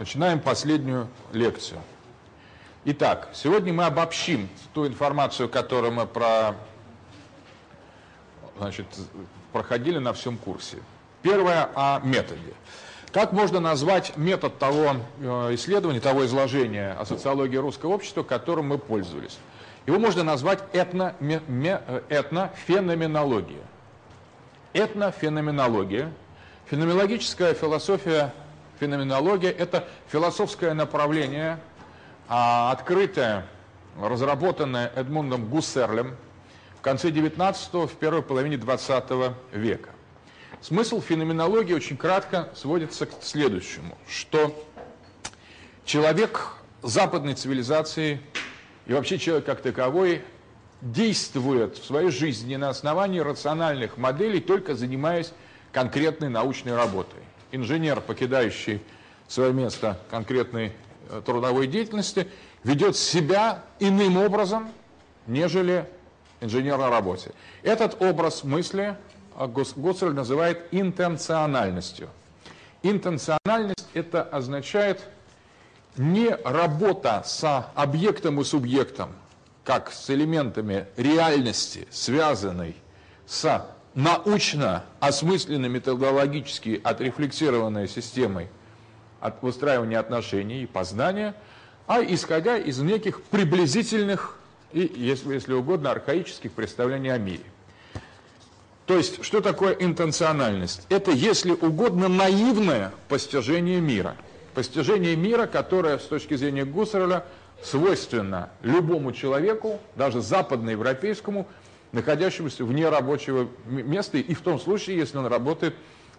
Начинаем последнюю лекцию. Итак, сегодня мы обобщим ту информацию, которую мы про, значит, проходили на всем курсе. Первое о методе. Как можно назвать метод того э, исследования, того изложения о социологии русского общества, которым мы пользовались? Его можно назвать этно, э, этнофеноменология. Этнофеноменология. Феноменологическая философия феноменология – это философское направление, а, открытое, разработанное Эдмундом Гуссерлем в конце 19-го, в первой половине 20 века. Смысл феноменологии очень кратко сводится к следующему, что человек западной цивилизации и вообще человек как таковой действует в своей жизни на основании рациональных моделей, только занимаясь конкретной научной работой инженер, покидающий свое место конкретной э, трудовой деятельности, ведет себя иным образом, нежели инженер на работе. Этот образ мысли э, Гуцель называет интенциональностью. Интенциональность это означает не работа с объектом и субъектом, как с элементами реальности, связанной с научно осмысленной, методологически отрефлексированной системой от выстраивания отношений и познания, а исходя из неких приблизительных и, если, если угодно, архаических представлений о мире. То есть, что такое интенциональность? Это, если угодно, наивное постижение мира. Постижение мира, которое, с точки зрения Гуссерля, свойственно любому человеку, даже западноевропейскому, находящемуся вне рабочего места, и в том случае, если он работает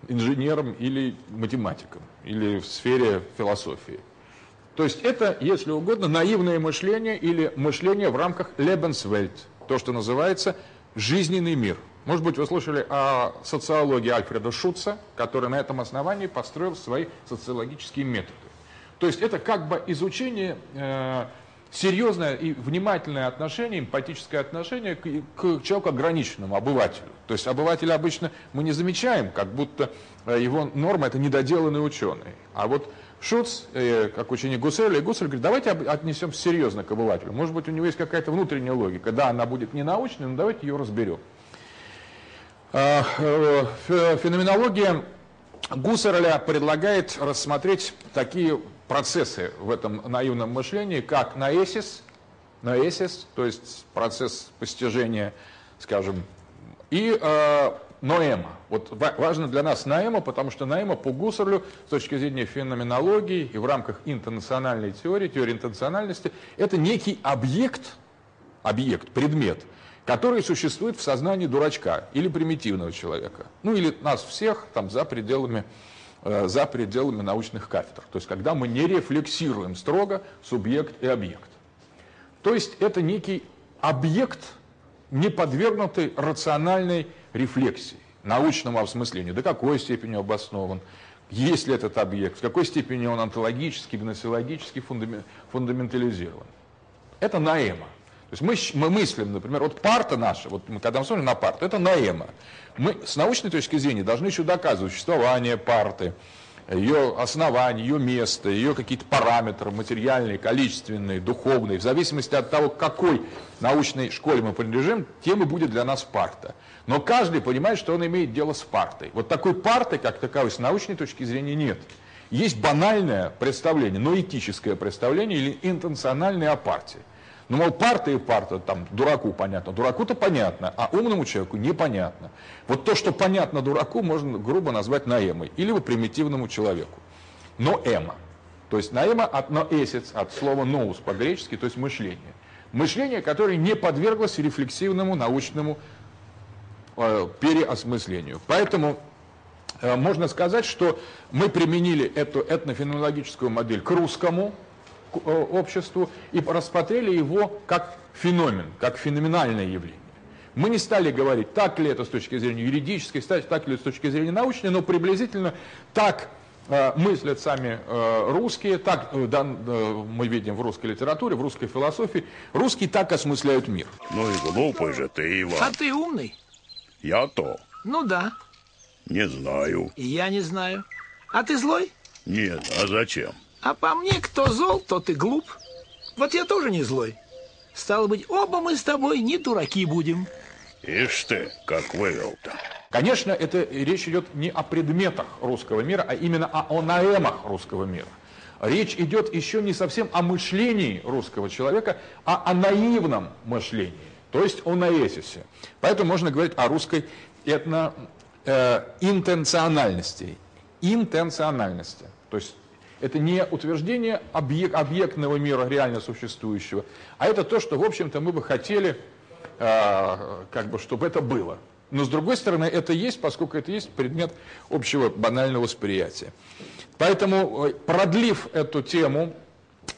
инженером или математиком, или в сфере философии. То есть это, если угодно, наивное мышление или мышление в рамках Lebenswelt, то, что называется жизненный мир. Может быть, вы слышали о социологии Альфреда Шутца, который на этом основании построил свои социологические методы. То есть это как бы изучение э, серьезное и внимательное отношение, эмпатическое отношение к, к человеку ограниченному, обывателю. То есть обывателя обычно мы не замечаем, как будто э, его норма – это недоделанный ученый. А вот Шуц, э, как ученик Гусселя, и Гуссель говорит, давайте отнесем серьезно к обывателю. Может быть, у него есть какая-то внутренняя логика. Да, она будет не научной, но давайте ее разберем. А, э, феноменология Гуссерля предлагает рассмотреть такие процессы в этом наивном мышлении, как наэсис, наэсис, то есть процесс постижения, скажем, и э, ноэма. Вот важно для нас наэма, потому что наэма по Гуссерлю с точки зрения феноменологии и в рамках интернациональной теории, теории интенциональности, это некий объект, объект, предмет, который существует в сознании дурачка или примитивного человека. Ну или нас всех там за пределами за пределами научных кафедр. То есть, когда мы не рефлексируем строго субъект и объект. То есть, это некий объект, не подвергнутый рациональной рефлексии, научному осмыслению, до какой степени обоснован, есть ли этот объект, в какой степени он онтологически, гносеологически фундаментализирован. Это наэма. Есть мы, мы мыслим, например, вот парта наша, вот мы когда мы смотрим на парту, это наэма. Мы с научной точки зрения должны еще доказывать существование парты, ее основание, ее место, ее какие-то параметры материальные, количественные, духовные. В зависимости от того, к какой научной школе мы принадлежим, тем и будет для нас парта. Но каждый понимает, что он имеет дело с партой. Вот такой парты, как таковой, с научной точки зрения нет. Есть банальное представление, но этическое представление или интенциональное о партии. Ну, мол, парта и парта, там, дураку понятно. Дураку-то понятно, а умному человеку непонятно. Вот то, что понятно дураку, можно грубо назвать наэмой. Или примитивному человеку. Но эма. То есть наэма от ноэсец, от слова ноус по-гречески, то есть мышление. Мышление, которое не подверглось рефлексивному научному э, переосмыслению. Поэтому э, можно сказать, что мы применили эту этнофеноменологическую модель к русскому, Э, обществу и рассмотрели его как феномен, как феноменальное явление. Мы не стали говорить, так ли это с точки зрения юридической, так ли с точки зрения научной, но приблизительно так э, мыслят сами э, русские, так да, мы видим в русской литературе, в русской философии, русские так осмысляют мир. Ну и глупый же ты, Иван. А ты умный? Я то. Ну да. Не знаю. И я не знаю. А ты злой? Нет, а зачем? А по мне, кто зол, тот и глуп. Вот я тоже не злой. Стало быть, оба мы с тобой не дураки будем. Ишь ты, как вывел-то. Конечно, это речь идет не о предметах русского мира, а именно о онаэмах русского мира. Речь идет еще не совсем о мышлении русского человека, а о наивном мышлении, то есть о наэсисе. Поэтому можно говорить о русской этно, э, интенциональности. Интенциональности. То есть это не утверждение объек, объектного мира реально существующего, а это то, что, в общем-то, мы бы хотели, э, как бы, чтобы это было. Но, с другой стороны, это есть, поскольку это есть предмет общего банального восприятия. Поэтому, э, продлив эту тему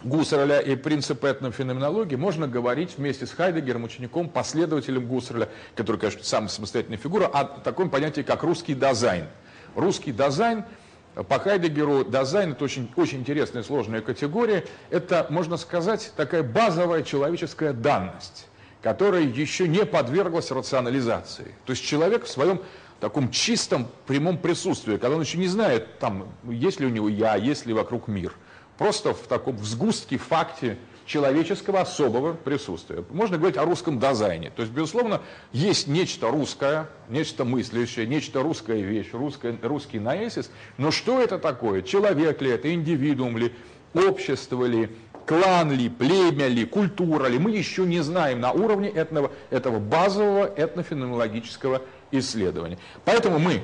Гуссерля и принципы этнофеноменологии, можно говорить вместе с Хайдегером, учеником, последователем Гуссерля, который, конечно, самая самостоятельная фигура, о таком понятии, как русский дизайн. Русский дизайн по Хайдегеру дизайн – это очень, очень интересная сложная категория. Это, можно сказать, такая базовая человеческая данность которая еще не подверглась рационализации. То есть человек в своем таком чистом прямом присутствии, когда он еще не знает, там, есть ли у него я, есть ли вокруг мир. Просто в таком в сгустке, факте человеческого особого присутствия. Можно говорить о русском дизайне. То есть, безусловно, есть нечто русское, нечто мыслящее, нечто русская вещь, русская, русский наэсис. Но что это такое? Человек ли это, индивидуум ли, общество ли, клан ли, племя ли, культура ли, мы еще не знаем на уровне этого, этого базового этнофеноменологического исследования. Поэтому мы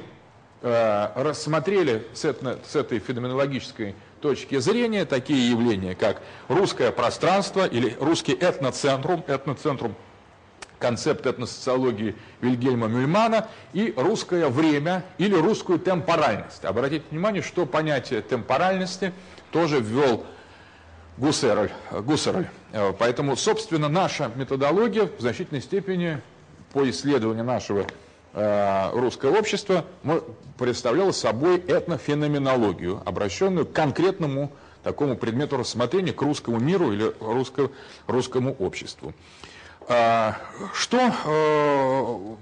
э, рассмотрели с, этой феноменологической точки зрения такие явления, как русское пространство или русский этноцентрум, этноцентрум концепт этносоциологии Вильгельма Мюльмана и русское время или русскую темпоральность. Обратите внимание, что понятие темпоральности тоже ввел Гуссерль. Гуссерль. Э, поэтому, собственно, наша методология в значительной степени по исследованию нашего э, русского общества представляла собой этнофеноменологию, обращенную к конкретному такому предмету рассмотрения, к русскому миру или русско, русскому обществу. Э, что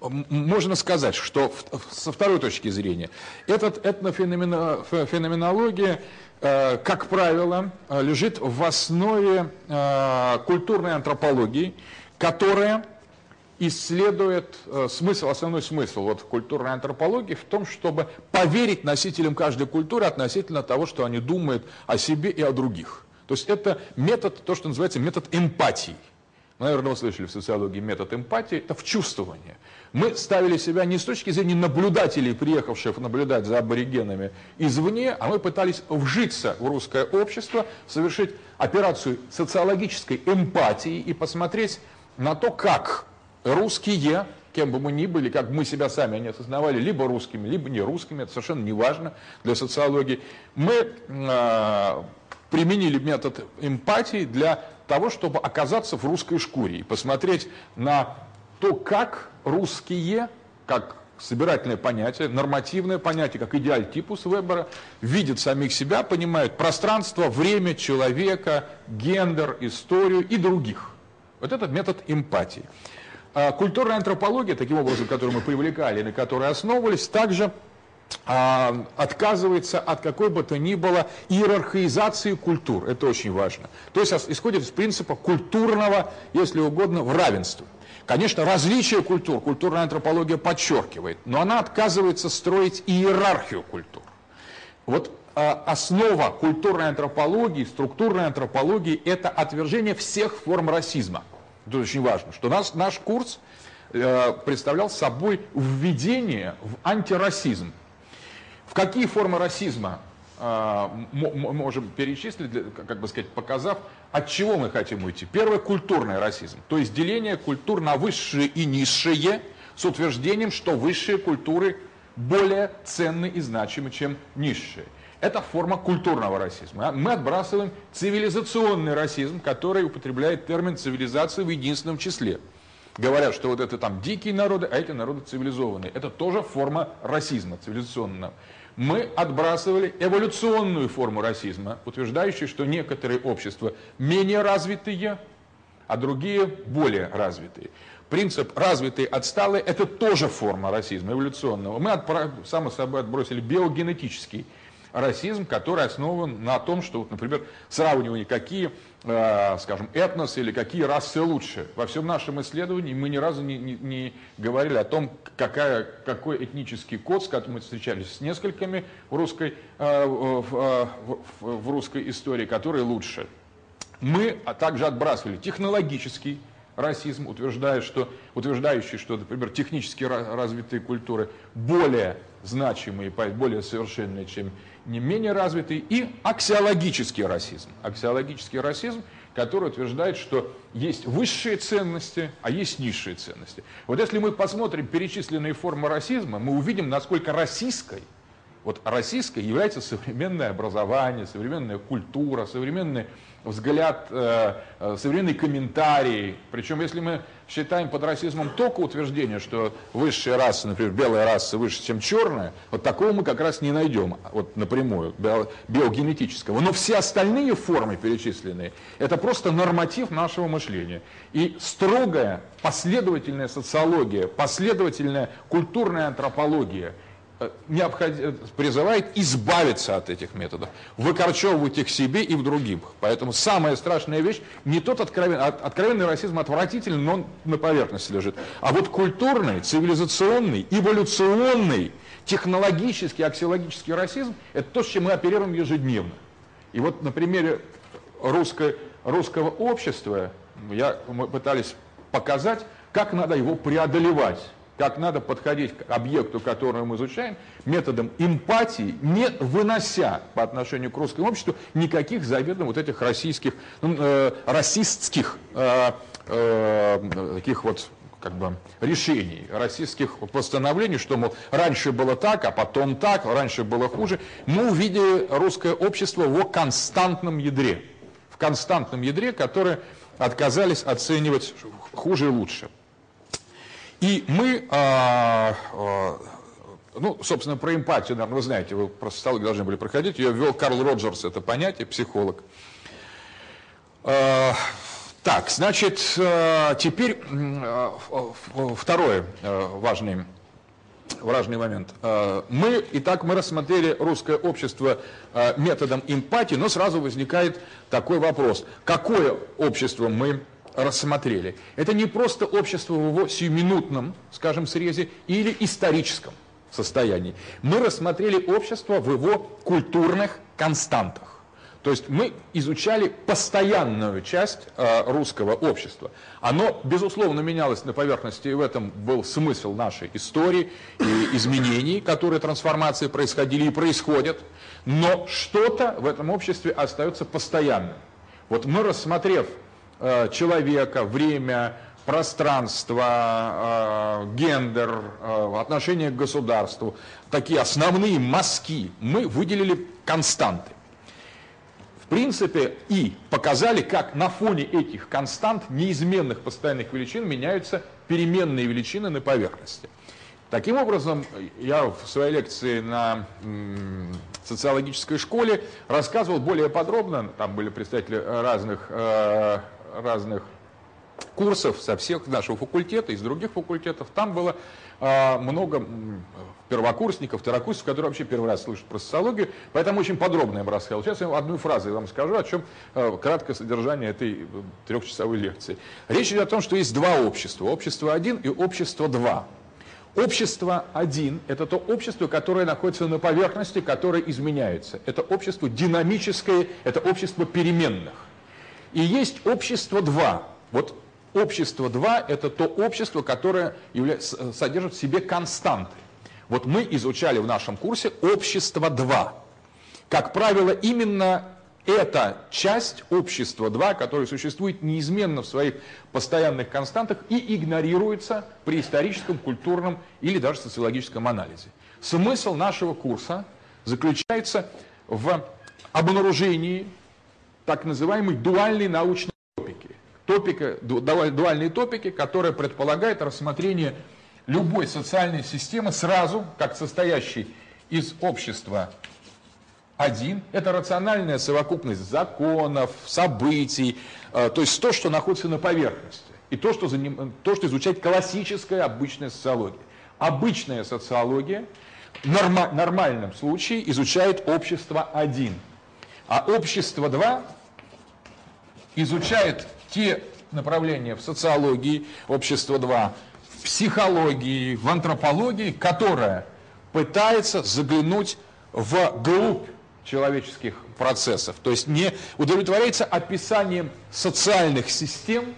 можно сказать, что со второй точки зрения, этот этнофеноменология Э, как правило, э, лежит в основе э, культурной антропологии, которая исследует смысл, основной смысл вот культурной антропологии в том, чтобы поверить носителям каждой культуры относительно того, что они думают о себе и о других. То есть это метод, то, что называется метод эмпатии. Наверное, вы слышали в социологии метод эмпатии, это в чувствование. Мы ставили себя не с точки зрения наблюдателей, приехавших наблюдать за аборигенами извне, а мы пытались вжиться в русское общество, совершить операцию социологической эмпатии и посмотреть на то, как русские, кем бы мы ни были, как мы себя сами не осознавали, либо русскими, либо не русскими, это совершенно не важно для социологии, мы э, применили метод эмпатии для того, чтобы оказаться в русской шкуре и посмотреть на то, как русские, как собирательное понятие, нормативное понятие, как идеаль типус Вебера, видят самих себя, понимают пространство, время человека, гендер, историю и других. Вот этот метод эмпатии. А культурная антропология, таким образом, которую мы привлекали, на которой основывались, также а, отказывается от какой бы то ни было иерархизации культур. Это очень важно. То есть исходит из принципа культурного, если угодно, равенства. Конечно, различие культур культурная антропология подчеркивает, но она отказывается строить иерархию культур. Вот э, основа культурной антропологии, структурной антропологии – это отвержение всех форм расизма. Это очень важно, что нас, наш курс э, представлял собой введение в антирасизм. В какие формы расизма э, можем перечислить, как бы сказать, показав от чего мы хотим уйти? Первый – культурный расизм, то есть деление культур на высшие и низшие с утверждением, что высшие культуры более ценны и значимы, чем низшие. Это форма культурного расизма. Мы отбрасываем цивилизационный расизм, который употребляет термин цивилизации в единственном числе. Говорят, что вот это там дикие народы, а эти народы цивилизованные. Это тоже форма расизма цивилизационного мы отбрасывали эволюционную форму расизма, утверждающую, что некоторые общества менее развитые, а другие более развитые. Принцип развитые, отсталые – это тоже форма расизма эволюционного. Мы, само собой, отбросили биогенетический который основан на том, что, вот, например, сравнивание, какие, э, скажем, этносы или какие расы лучше. Во всем нашем исследовании мы ни разу не, не, не говорили о том, какая, какой этнический код, с которым мы встречались с несколькими в русской, э, в, в, в русской истории, который лучше. Мы а также отбрасывали технологический расизм, утверждая, что, утверждающий, что, например, технически развитые культуры более значимые, более совершенные, чем не менее развитые, и аксиологический расизм. Аксиологический расизм, который утверждает, что есть высшие ценности, а есть низшие ценности. Вот если мы посмотрим перечисленные формы расизма, мы увидим, насколько российской вот российской является современное образование, современная культура, современный взгляд, э, э, современный комментарий. Причем, если мы считаем под расизмом только утверждение, что высшая раса, например, белая раса выше, чем черная, вот такого мы как раз не найдем, вот напрямую, биогенетического. Но все остальные формы перечисленные, это просто норматив нашего мышления. И строгая последовательная социология, последовательная культурная антропология – призывает избавиться от этих методов, выкорчевывать их себе и в других. Поэтому самая страшная вещь, не тот откровенный, откровенный расизм отвратительный, но он на поверхности лежит, а вот культурный, цивилизационный, эволюционный, технологический, аксиологический расизм, это то, с чем мы оперируем ежедневно. И вот на примере русской, русского общества я, мы пытались показать, как надо его преодолевать как надо подходить к объекту, который мы изучаем, методом эмпатии, не вынося по отношению к русскому обществу никаких заведомо вот этих российских, ну, э, расистских э, э, таких вот как бы решений, российских постановлений, что, мол, раньше было так, а потом так, раньше было хуже. Мы увидели русское общество в константном ядре. В константном ядре, которое отказались оценивать хуже и лучше. И мы, а, а, ну, собственно, про эмпатию, наверное, вы знаете, вы просто столы должны были проходить, ее ввел Карл Роджерс, это понятие, психолог. А, так, значит, а, теперь а, а, важный, важный момент. Мы, итак, мы рассмотрели русское общество методом эмпатии, но сразу возникает такой вопрос. Какое общество мы рассмотрели. Это не просто общество в его сиюминутном, скажем, срезе или историческом состоянии. Мы рассмотрели общество в его культурных константах. То есть мы изучали постоянную часть э, русского общества. Оно, безусловно, менялось на поверхности, и в этом был смысл нашей истории и изменений, которые трансформации происходили и происходят. Но что-то в этом обществе остается постоянным. Вот мы, рассмотрев человека, время, пространство, э, гендер, э, отношение к государству, такие основные мазки, мы выделили константы. В принципе, и показали, как на фоне этих констант, неизменных постоянных величин, меняются переменные величины на поверхности. Таким образом, я в своей лекции на социологической школе рассказывал более подробно, там были представители разных разных курсов со всех нашего факультета, из других факультетов. Там было э, много первокурсников, второкурсников, которые вообще первый раз слышат про социологию, поэтому очень подробно им рассказал. Сейчас я одну фразу вам скажу, о чем э, краткое содержание этой э, трехчасовой лекции. Речь идет о том, что есть два общества. Общество один и общество два. Общество один – это то общество, которое находится на поверхности, которое изменяется. Это общество динамическое, это общество переменных. И есть общество 2. Вот общество 2 – это то общество, которое является, содержит в себе константы. Вот мы изучали в нашем курсе общество 2. Как правило, именно эта часть общества 2, которая существует неизменно в своих постоянных константах и игнорируется при историческом, культурном или даже социологическом анализе. Смысл нашего курса заключается в обнаружении так называемой дуальной научной топики. Топика, дуальные топики, которые предполагают рассмотрение любой социальной системы сразу, как состоящей из общества один. Это рациональная совокупность законов, событий, э, то есть то, что находится на поверхности. И то, что, заним, то, что изучает классическая обычная социология. Обычная социология норма, нормальном случае изучает общество 1, а общество 2 изучает те направления в социологии, общество 2, в психологии, в антропологии, которая пытается заглянуть в глубь человеческих процессов. То есть не удовлетворяется описанием социальных систем,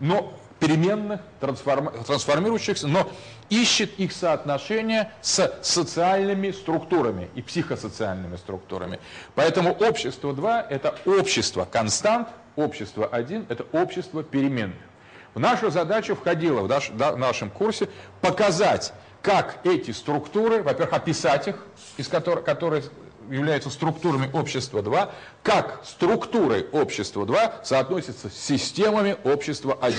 но переменных, трансформирующихся, но ищет их соотношение с социальными структурами и психосоциальными структурами. Поэтому общество 2 – это общество констант, общество 1 – это общество переменных. В нашу задачу входило в, наш, в нашем курсе показать, как эти структуры, во-первых, описать их, из которых, которые являются структурами общества 2, как структуры общества 2 соотносятся с системами общества 1.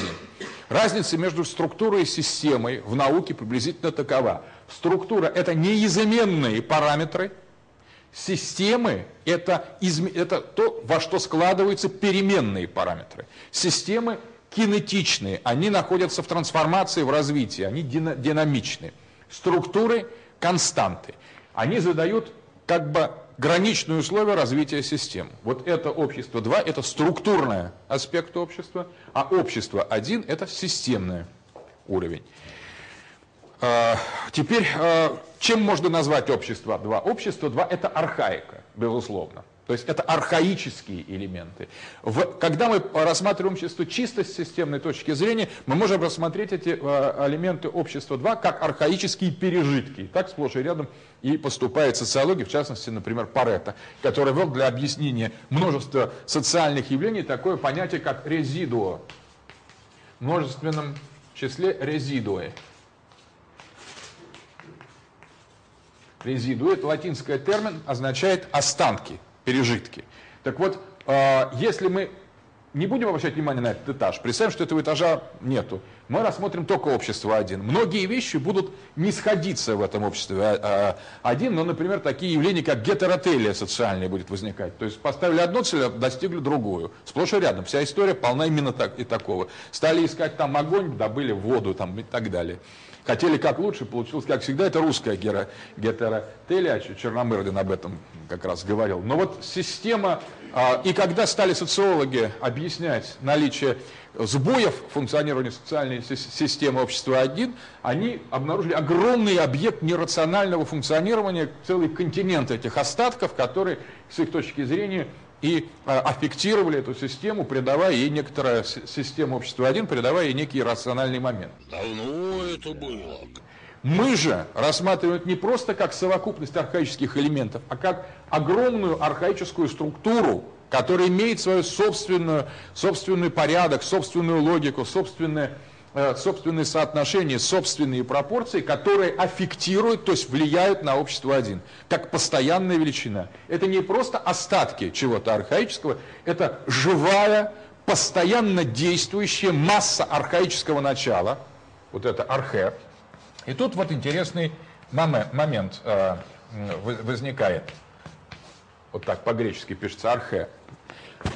Разница между структурой и системой в науке приблизительно такова. Структура – это неизменные параметры, системы – это, это то, во что складываются переменные параметры. Системы кинетичные, они находятся в трансформации, в развитии, они динамичны. Структуры – константы. Они задают как бы граничные условия развития систем. Вот это общество 2 – это структурный аспект общества, а общество 1 – это системный уровень. А, теперь, а, чем можно назвать общество 2? Общество 2 – это архаика, безусловно. То есть это архаические элементы. В, когда мы рассматриваем общество чисто с системной точки зрения, мы можем рассмотреть эти э, элементы общества 2 как архаические пережитки. Так сплошь и рядом и поступает социология, в частности, например, Паретта, который ввел для объяснения множества социальных явлений такое понятие, как резидуо. В множественном числе резидуэ. Резидуэ – это латинский термин, означает останки – пережитки. Так вот, а, если мы не будем обращать внимание на этот этаж, представим, что этого этажа нету, мы рассмотрим только общество один. Многие вещи будут не сходиться в этом обществе а, а, один, но, например, такие явления, как гетеротелия социальная будет возникать. То есть поставили одну цель, а достигли другую. Сплошь и рядом. Вся история полна именно так, и такого. Стали искать там огонь, добыли воду там, и так далее. Хотели как лучше, получилось как всегда, это русская гетеротелия, Черномырдин об этом как раз говорил. Но вот система, а, и когда стали социологи объяснять наличие сбоев функционирования социальной системы общества 1, они обнаружили огромный объект нерационального функционирования, целый континент этих остатков, которые, с их точки зрения, и а, аффектировали эту систему, придавая ей некоторая система общества 1, придавая ей некий рациональный момент. Давно это было. Мы же рассматриваем это не просто как совокупность архаических элементов, а как огромную архаическую структуру, которая имеет свою собственную, собственный порядок, собственную логику, собственное, собственные соотношения, собственные пропорции, которые аффектируют, то есть влияют на общество один, как постоянная величина. Это не просто остатки чего-то архаического, это живая, постоянно действующая масса архаического начала, вот это архе, и тут вот интересный момент, момент э, возникает. Вот так по-гречески пишется архе.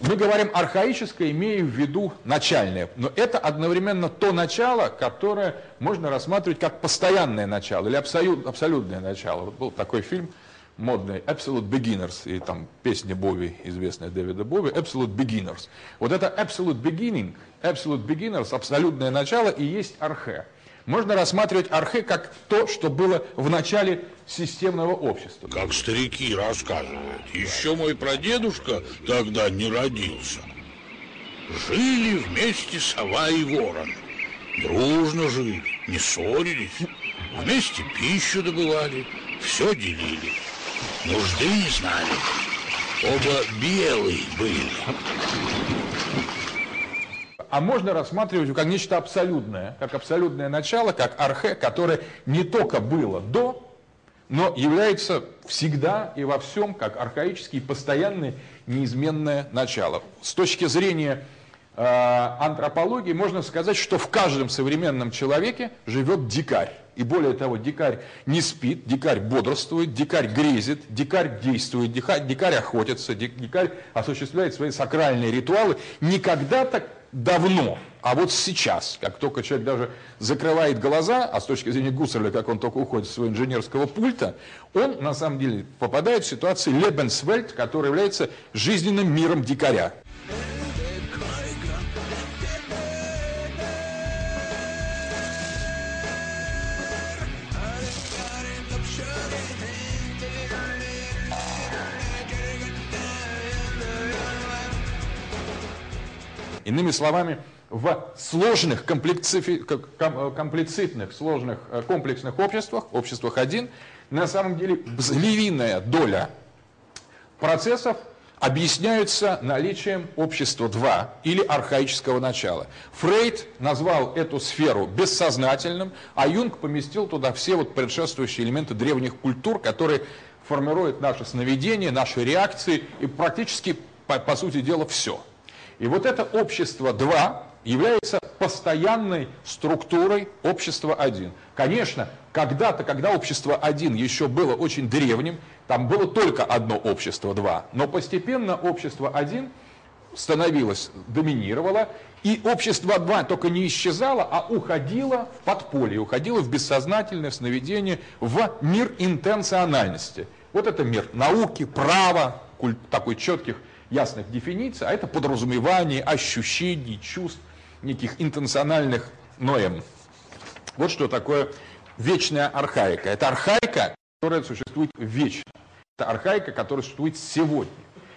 Мы говорим архаическое, имея в виду начальное. Но это одновременно то начало, которое можно рассматривать как постоянное начало или абсолют, абсолютное начало. Вот был такой фильм модный Absolute Beginners, и там песня Бови, известная Дэвида Бови, Absolute Beginners. Вот это Absolute Beginning, Absolute Beginners, абсолютное начало и есть архе. Можно рассматривать архе как то, что было в начале системного общества. Как старики рассказывают, еще мой прадедушка тогда не родился. Жили вместе сова и ворон. Дружно жили, не ссорились. Вместе пищу добывали, все делили. Нужды не знали. Оба белые были а можно рассматривать как нечто абсолютное, как абсолютное начало, как архе, которое не только было до, но является всегда и во всем как архаический, постоянное, неизменное начало. С точки зрения э, антропологии можно сказать, что в каждом современном человеке живет дикарь. И более того, дикарь не спит, дикарь бодрствует, дикарь грезит, дикарь действует, дикарь, дикарь охотится, дикарь осуществляет свои сакральные ритуалы. Никогда так давно. А вот сейчас, как только человек даже закрывает глаза, а с точки зрения Гуссерля, как он только уходит с своего инженерского пульта, он на самом деле попадает в ситуацию Лебенсвельд, который является жизненным миром дикаря. Иными словами, в сложных, комплицитных, сложных, э, комплексных обществах, обществах один, на самом деле львиная доля процессов объясняются наличием общества 2 или архаического начала. Фрейд назвал эту сферу бессознательным, а Юнг поместил туда все вот предшествующие элементы древних культур, которые формируют наше сновидение, наши реакции и практически, по, по сути дела, все – и вот это общество 2 является постоянной структурой общества 1. Конечно, когда-то, когда общество 1 еще было очень древним, там было только одно общество 2, но постепенно общество 1 становилось, доминировало, и общество 2 только не исчезало, а уходило в подполье, уходило в бессознательное сновидение, в мир интенциональности. Вот это мир науки, права, такой четких ясных дефиниций, а это подразумевание ощущений, чувств, неких интенциональных ноем. Вот что такое вечная архаика. Это архаика, которая существует вечно. Это архаика, которая существует сегодня.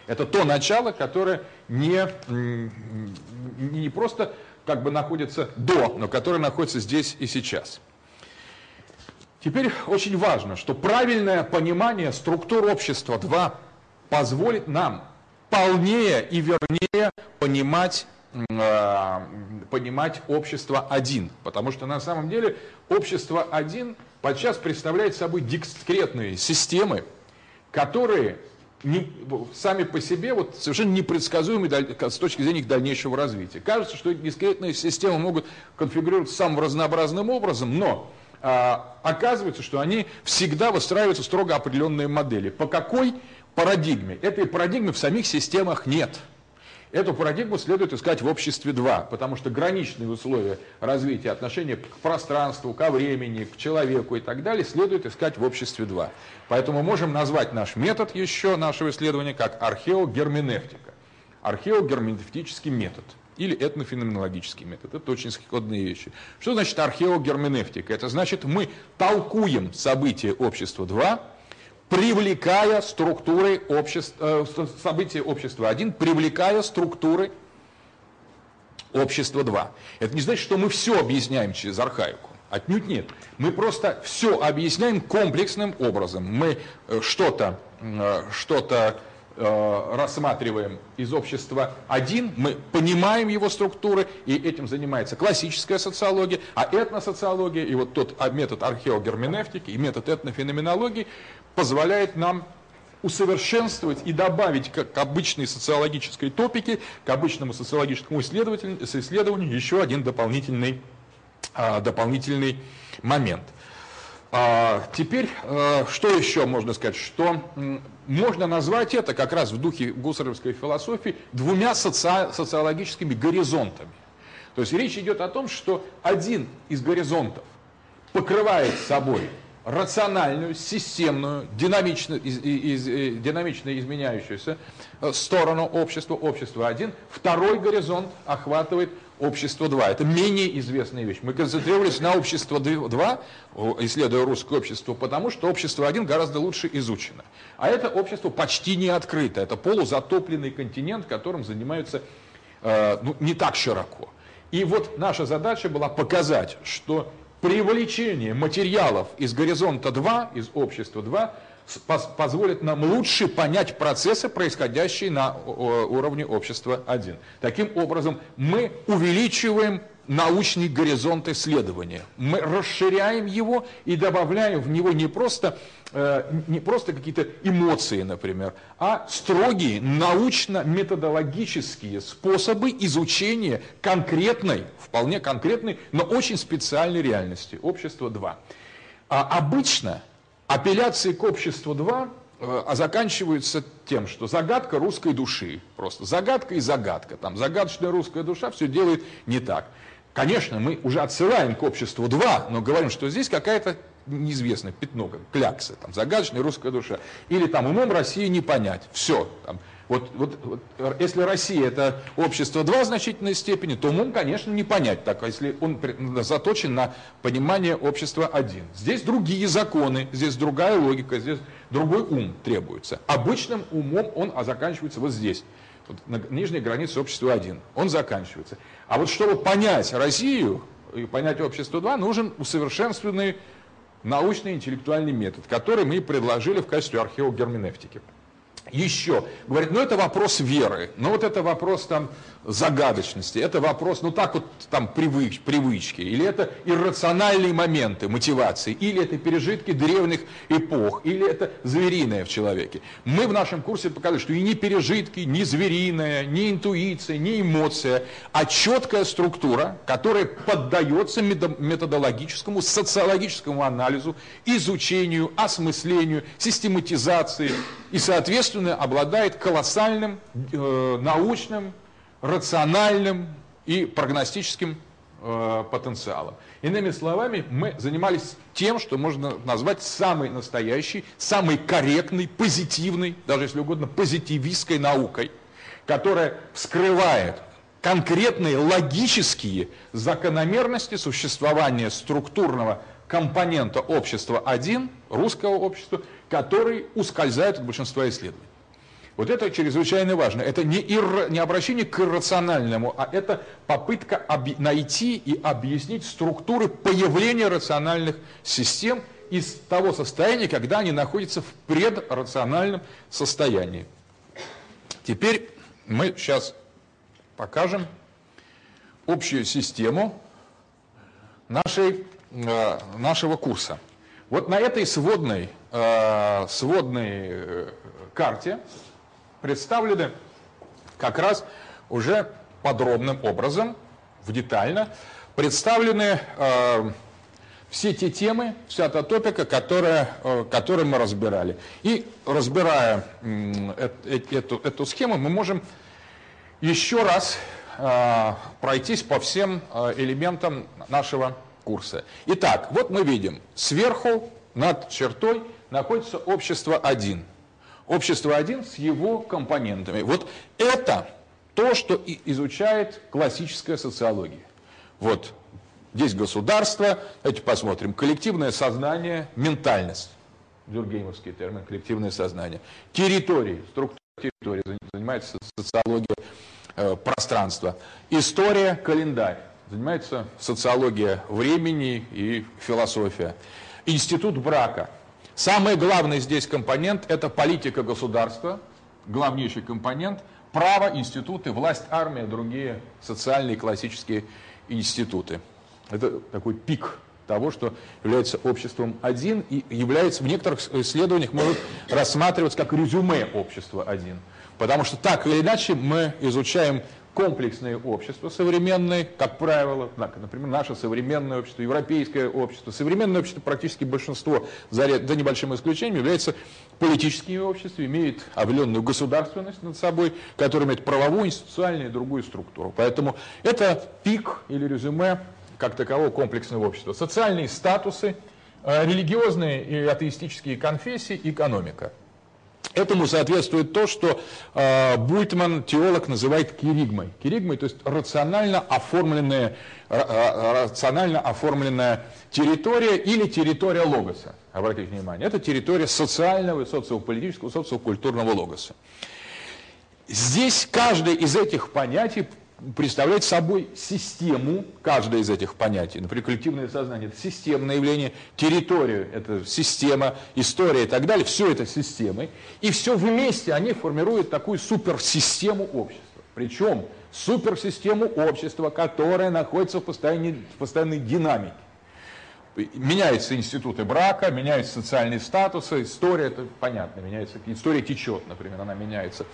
Это то начало, которое не, не просто как бы находится до, но которое находится здесь и сейчас. Теперь очень важно, что правильное понимание структур общества 2 позволит нам полнее и вернее понимать э, понимать общество один. Потому что на самом деле общество один подчас представляет собой дискретные системы, которые не, сами по себе вот, совершенно непредсказуемы с точки зрения их дальнейшего развития. Кажется, что эти дискретные системы могут конфигурироваться самым разнообразным образом, но а, оказывается, что они всегда выстраиваются строго определенные модели. По какой парадигме. Этой парадигмы в самих системах нет. Эту парадигму следует искать в обществе 2, потому что граничные условия развития отношения к пространству, ко времени, к человеку и так далее следует искать в обществе 2. Поэтому можем назвать наш метод еще, нашего исследования, как археогерменевтика. Археогерменевтический метод или этнофеноменологический метод. Это очень сходные вещи. Что значит археогерменевтика? Это значит, мы толкуем события общества 2 привлекая структуры общества, э, события общества 1, привлекая структуры общества 2. Это не значит, что мы все объясняем через архаику. Отнюдь нет. Мы просто все объясняем комплексным образом. Мы э, что-то э, что, -то, Э, рассматриваем из общества один, мы понимаем его структуры, и этим занимается классическая социология, а этносоциология и вот тот а, метод археогерменевтики и метод этнофеноменологии позволяет нам усовершенствовать и добавить к, к обычной социологической топике, к обычному социологическому исследованию еще один дополнительный, а, дополнительный момент. А, теперь, а, что еще можно сказать, что можно назвать это как раз в духе гусаровской философии двумя соци... социологическими горизонтами. То есть речь идет о том, что один из горизонтов покрывает собой рациональную, системную, динамично, из, из, э, динамично изменяющуюся э, сторону общества, общество один. Второй горизонт охватывает общество 2. Это менее известная вещь. Мы концентрировались на общество 2, исследуя русское общество, потому что общество 1 гораздо лучше изучено. А это общество почти не открыто. Это полузатопленный континент, которым занимаются э, ну, не так широко. И вот наша задача была показать, что привлечение материалов из горизонта 2, из общества 2, позволит нам лучше понять процессы, происходящие на уровне общества 1. Таким образом, мы увеличиваем научный горизонт исследования. Мы расширяем его и добавляем в него не просто, э, не просто какие-то эмоции, например, а строгие научно-методологические способы изучения конкретной, вполне конкретной, но очень специальной реальности. Общество 2. А обычно Апелляции к обществу 2 э, а заканчиваются тем, что загадка русской души, просто загадка и загадка, там загадочная русская душа все делает не так. Конечно, мы уже отсылаем к обществу два, но говорим, что здесь какая-то неизвестное пятно, как клякса, там, загадочная русская душа. Или там умом России не понять. Все. Там, вот, вот, вот, если Россия это общество два в значительной степени, то умом, конечно, не понять так, а если он заточен на понимание общества один. Здесь другие законы, здесь другая логика, здесь другой ум требуется. Обычным умом он а заканчивается вот здесь. Вот на нижней границе общества один. Он заканчивается. А вот чтобы понять Россию и понять общество два, нужен усовершенствованный научный интеллектуальный метод, который мы предложили в качестве археогерменевтики. Еще. Говорит, ну это вопрос веры, ну вот это вопрос там загадочности, это вопрос, ну так вот там привыч, привычки, или это иррациональные моменты мотивации, или это пережитки древних эпох, или это звериное в человеке. Мы в нашем курсе показали, что и не пережитки, ни звериная, ни интуиция, ни эмоция, а четкая структура, которая поддается методологическому, социологическому анализу, изучению, осмыслению, систематизации и, соответственно, обладает колоссальным э, научным, рациональным и прогностическим э, потенциалом. Иными словами, мы занимались тем, что можно назвать самой настоящей, самой корректной, позитивной, даже если угодно, позитивистской наукой, которая вскрывает конкретные логические закономерности существования структурного компонента общества 1, русского общества, который ускользает от большинства исследований. Вот это чрезвычайно важно. Это не, ир, не обращение к иррациональному, а это попытка об, найти и объяснить структуры появления рациональных систем из того состояния, когда они находятся в предрациональном состоянии. Теперь мы сейчас покажем общую систему нашей, э, нашего курса. Вот на этой сводной, э, сводной э, карте представлены как раз уже подробным образом, в детально, представлены э, все те темы, вся та топика, которая, э, которую мы разбирали. И разбирая э, э, эту, эту схему, мы можем еще раз э, пройтись по всем э, элементам нашего курса. Итак, вот мы видим, сверху над чертой находится общество 1 общество один с его компонентами. Вот это то, что изучает классическая социология. Вот здесь государство, давайте посмотрим, коллективное сознание, ментальность. Дюргеймовский термин, коллективное сознание. Территории, структура территории, занимается социология э, пространства. История, календарь, занимается социология времени и философия. Институт брака, Самый главный здесь компонент – это политика государства, главнейший компонент, право, институты, власть, армия, другие социальные классические институты. Это такой пик того, что является обществом один и является в некоторых исследованиях может рассматриваться как резюме общества один. Потому что так или иначе мы изучаем комплексные общества современные, как правило, например, наше современное общество, европейское общество, современное общество практически большинство, за, за небольшим исключением, является политическими обществами, имеет обленную государственность над собой, которая имеет правовую, институциональную и другую структуру. Поэтому это пик или резюме как такового комплексного общества. Социальные статусы, э, религиозные и атеистические конфессии, экономика. Этому соответствует то, что э, Буйтман, теолог, называет киригмой. Киригмой, то есть рационально оформленная, рационально оформленная территория или территория логоса. Обратите внимание, это территория социального, социополитического, социокультурного логоса. Здесь каждое из этих понятий представляет собой систему, каждое из этих понятий. Например, коллективное сознание – это системное явление, территория – это система, история и так далее. Все это системы. И все вместе они формируют такую суперсистему общества. Причем суперсистему общества, которая находится в постоянной, в постоянной динамике. Меняются институты брака, меняются социальные статусы, история, это понятно, меняется, история течет, например, она меняется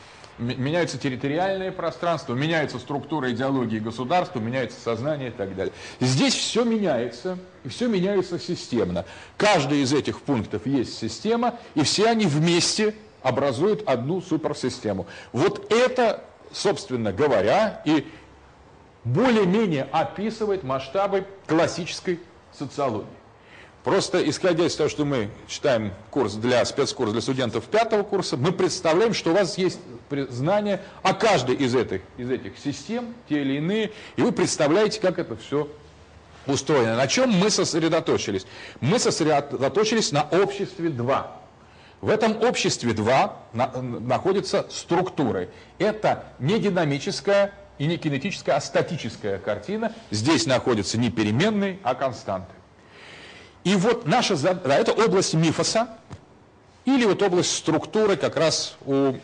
меняются территориальные пространства, меняется структура идеологии государства, меняется сознание и так далее. Здесь все меняется, и все меняется системно. Каждый из этих пунктов есть система, и все они вместе образуют одну суперсистему. Вот это, собственно говоря, и более-менее описывает масштабы классической социологии. Просто исходя из того, что мы читаем курс для спецкурс для студентов пятого курса, мы представляем, что у вас есть знания о каждой из этих, из этих систем, те или иные, и вы представляете, как это все устроено. На чем мы сосредоточились? Мы сосредоточились на обществе 2. В этом обществе 2 на, находятся структуры. Это не динамическая и не кинетическая, а статическая картина. Здесь находятся не переменные, а константы. И вот наша да, это область мифоса, или вот область структуры как раз у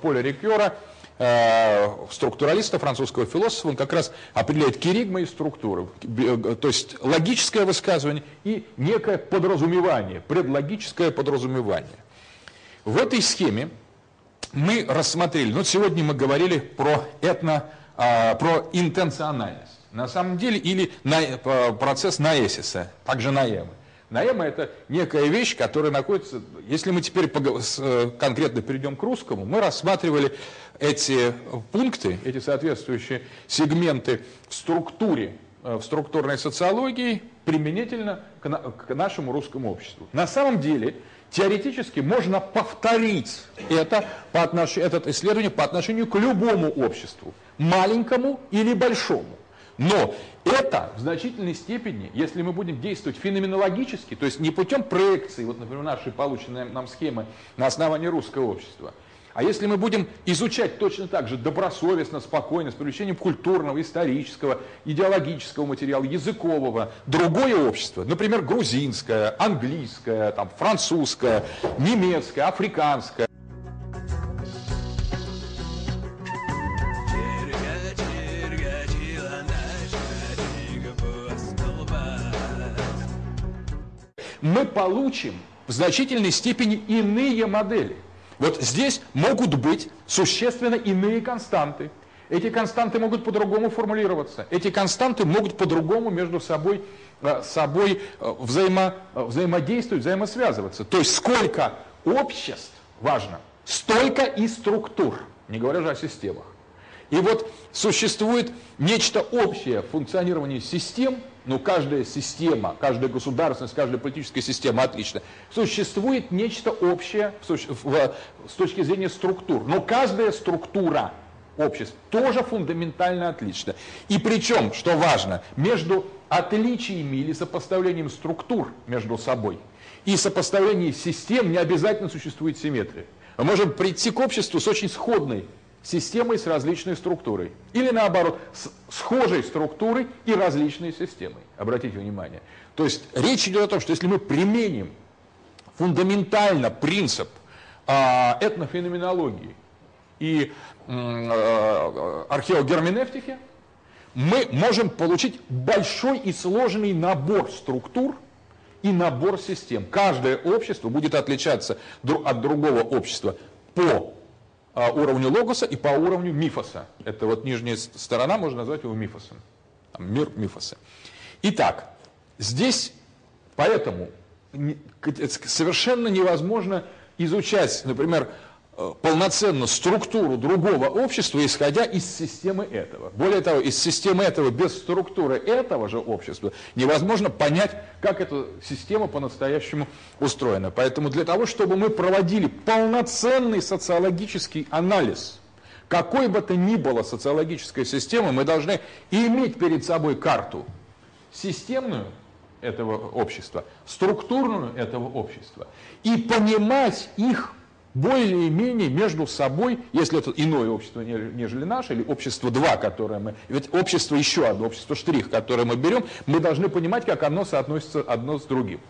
Поля Рикера, э, структуралиста, французского философа, он как раз определяет киригма и структуры, э, то есть логическое высказывание и некое подразумевание, предлогическое подразумевание. В этой схеме мы рассмотрели, ну сегодня мы говорили про этно, э, про интенциональность, на самом деле, или на, э, процесс наэсиса, также наемы. Наэма – это некая вещь, которая находится... Если мы теперь э, конкретно перейдем к русскому, мы рассматривали эти пункты, эти соответствующие сегменты в структуре, э, в структурной социологии применительно к нашему русскому обществу. На самом деле, теоретически можно повторить это, по отнош... это исследование по отношению к любому обществу, маленькому или большому. Но это в значительной степени, если мы будем действовать феноменологически, то есть не путем проекции, вот, например, нашей полученной нам схемы на основании русского общества, а если мы будем изучать точно так же добросовестно, спокойно, с привлечением культурного, исторического, идеологического материала, языкового, другое общество, например, грузинское, английское, там, французское, немецкое, африканское, мы получим в значительной степени иные модели. Вот здесь могут быть существенно иные константы. Эти константы могут по-другому формулироваться. Эти константы могут по-другому между собой, э, собой э, взаимо, э, взаимодействовать, взаимосвязываться. То есть сколько обществ, важно, столько и структур, не говоря же о системах. И вот существует нечто общее в функционировании систем – ну, каждая система, каждая государственность, каждая политическая система отлично. Существует нечто общее в, в, с точки зрения структур. Но каждая структура обществ тоже фундаментально отлична. И причем, что важно, между отличиями или сопоставлением структур между собой и сопоставлением систем не обязательно существует симметрия. Мы можем прийти к обществу с очень сходной системой с различной структурой. Или наоборот, с схожей структурой и различной системой. Обратите внимание. То есть речь идет о том, что если мы применим фундаментально принцип э, этнофеноменологии и э, археогерменевтики, мы можем получить большой и сложный набор структур и набор систем. Каждое общество будет отличаться от другого общества по а, уровню логоса и по уровню мифоса. Это вот нижняя сторона, можно назвать его мифосом. Мир мифоса. Итак, здесь поэтому совершенно невозможно изучать, например, полноценно структуру другого общества, исходя из системы этого. Более того, из системы этого, без структуры этого же общества, невозможно понять, как эта система по-настоящему устроена. Поэтому для того, чтобы мы проводили полноценный социологический анализ, какой бы то ни было социологической системы, мы должны иметь перед собой карту системную этого общества, структурную этого общества, и понимать их более-менее между собой, если это иное общество, нежели наше, или общество 2, которое мы... Ведь общество еще одно, общество штрих, которое мы берем, мы должны понимать, как оно соотносится одно с другим.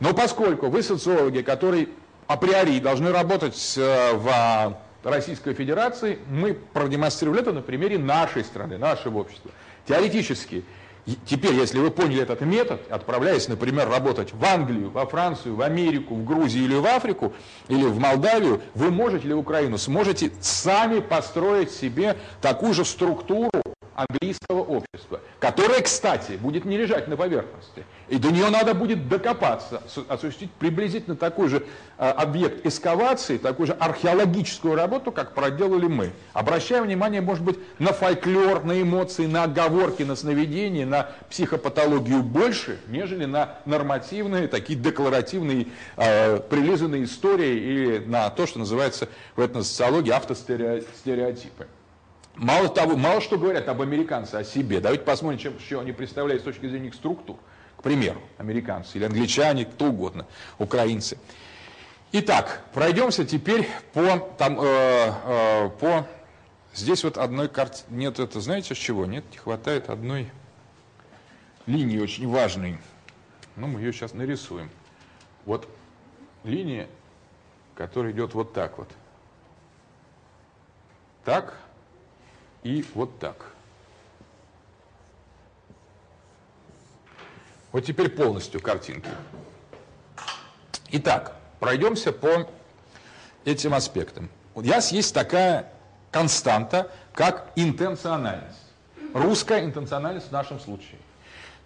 Но поскольку вы социологи, которые априори должны работать э, в Российской Федерации, мы продемонстрировали это на примере нашей страны, нашего общества. Теоретически, теперь, если вы поняли этот метод, отправляясь, например, работать в Англию, во Францию, в Америку, в Грузию или в Африку, или в Молдавию, вы можете ли Украину, сможете сами построить себе такую же структуру английского общества, которое, кстати, будет не лежать на поверхности. И до нее надо будет докопаться, осуществить приблизительно такой же э, объект эскавации, такую же археологическую работу, как проделали мы. Обращая внимание, может быть, на фольклор, на эмоции, на оговорки, на сновидения, на психопатологию больше, нежели на нормативные, такие декларативные, э, прилизанные истории или на то, что называется в этносоциологии автостереотипы. Мало того, мало что говорят об американцах, о себе. Давайте посмотрим, чем, что они представляют с точки зрения их структур. К примеру, американцы или англичане, кто угодно, украинцы. Итак, пройдемся теперь по, там, э, э, по здесь вот одной карте, нет, это знаете с чего? Нет, не хватает одной линии очень важной. Ну, мы ее сейчас нарисуем. Вот линия, которая идет вот так вот. Так, и вот так. Вот теперь полностью картинки. Итак, пройдемся по этим аспектам. У нас есть такая константа, как интенциональность. Русская интенциональность в нашем случае.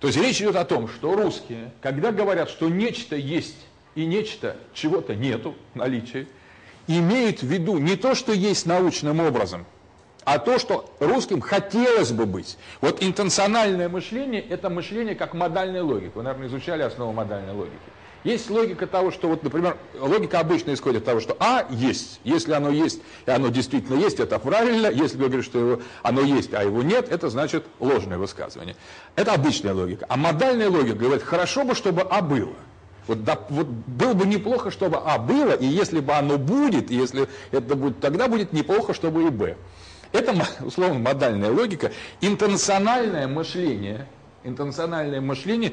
То есть речь идет о том, что русские, когда говорят, что нечто есть и нечто чего-то нету в наличии, имеют в виду не то, что есть научным образом – а то, что русским хотелось бы быть. Вот интенциональное мышление – это мышление как модальная логика. Вы, наверное, изучали основу модальной логики. Есть логика того, что, вот, например, логика обычно исходит от того, что А есть. Если оно есть, и оно действительно есть, это правильно. Если вы говорите, что его, оно есть, а его нет, это значит ложное высказывание. Это обычная логика. А модальная логика говорит, хорошо бы, чтобы А было. Вот, да, вот было бы неплохо, чтобы А было, и если бы оно будет, и если это будет, тогда будет неплохо, чтобы и Б. Это, условно, модальная логика. Интенциональное мышление, интенциональное мышление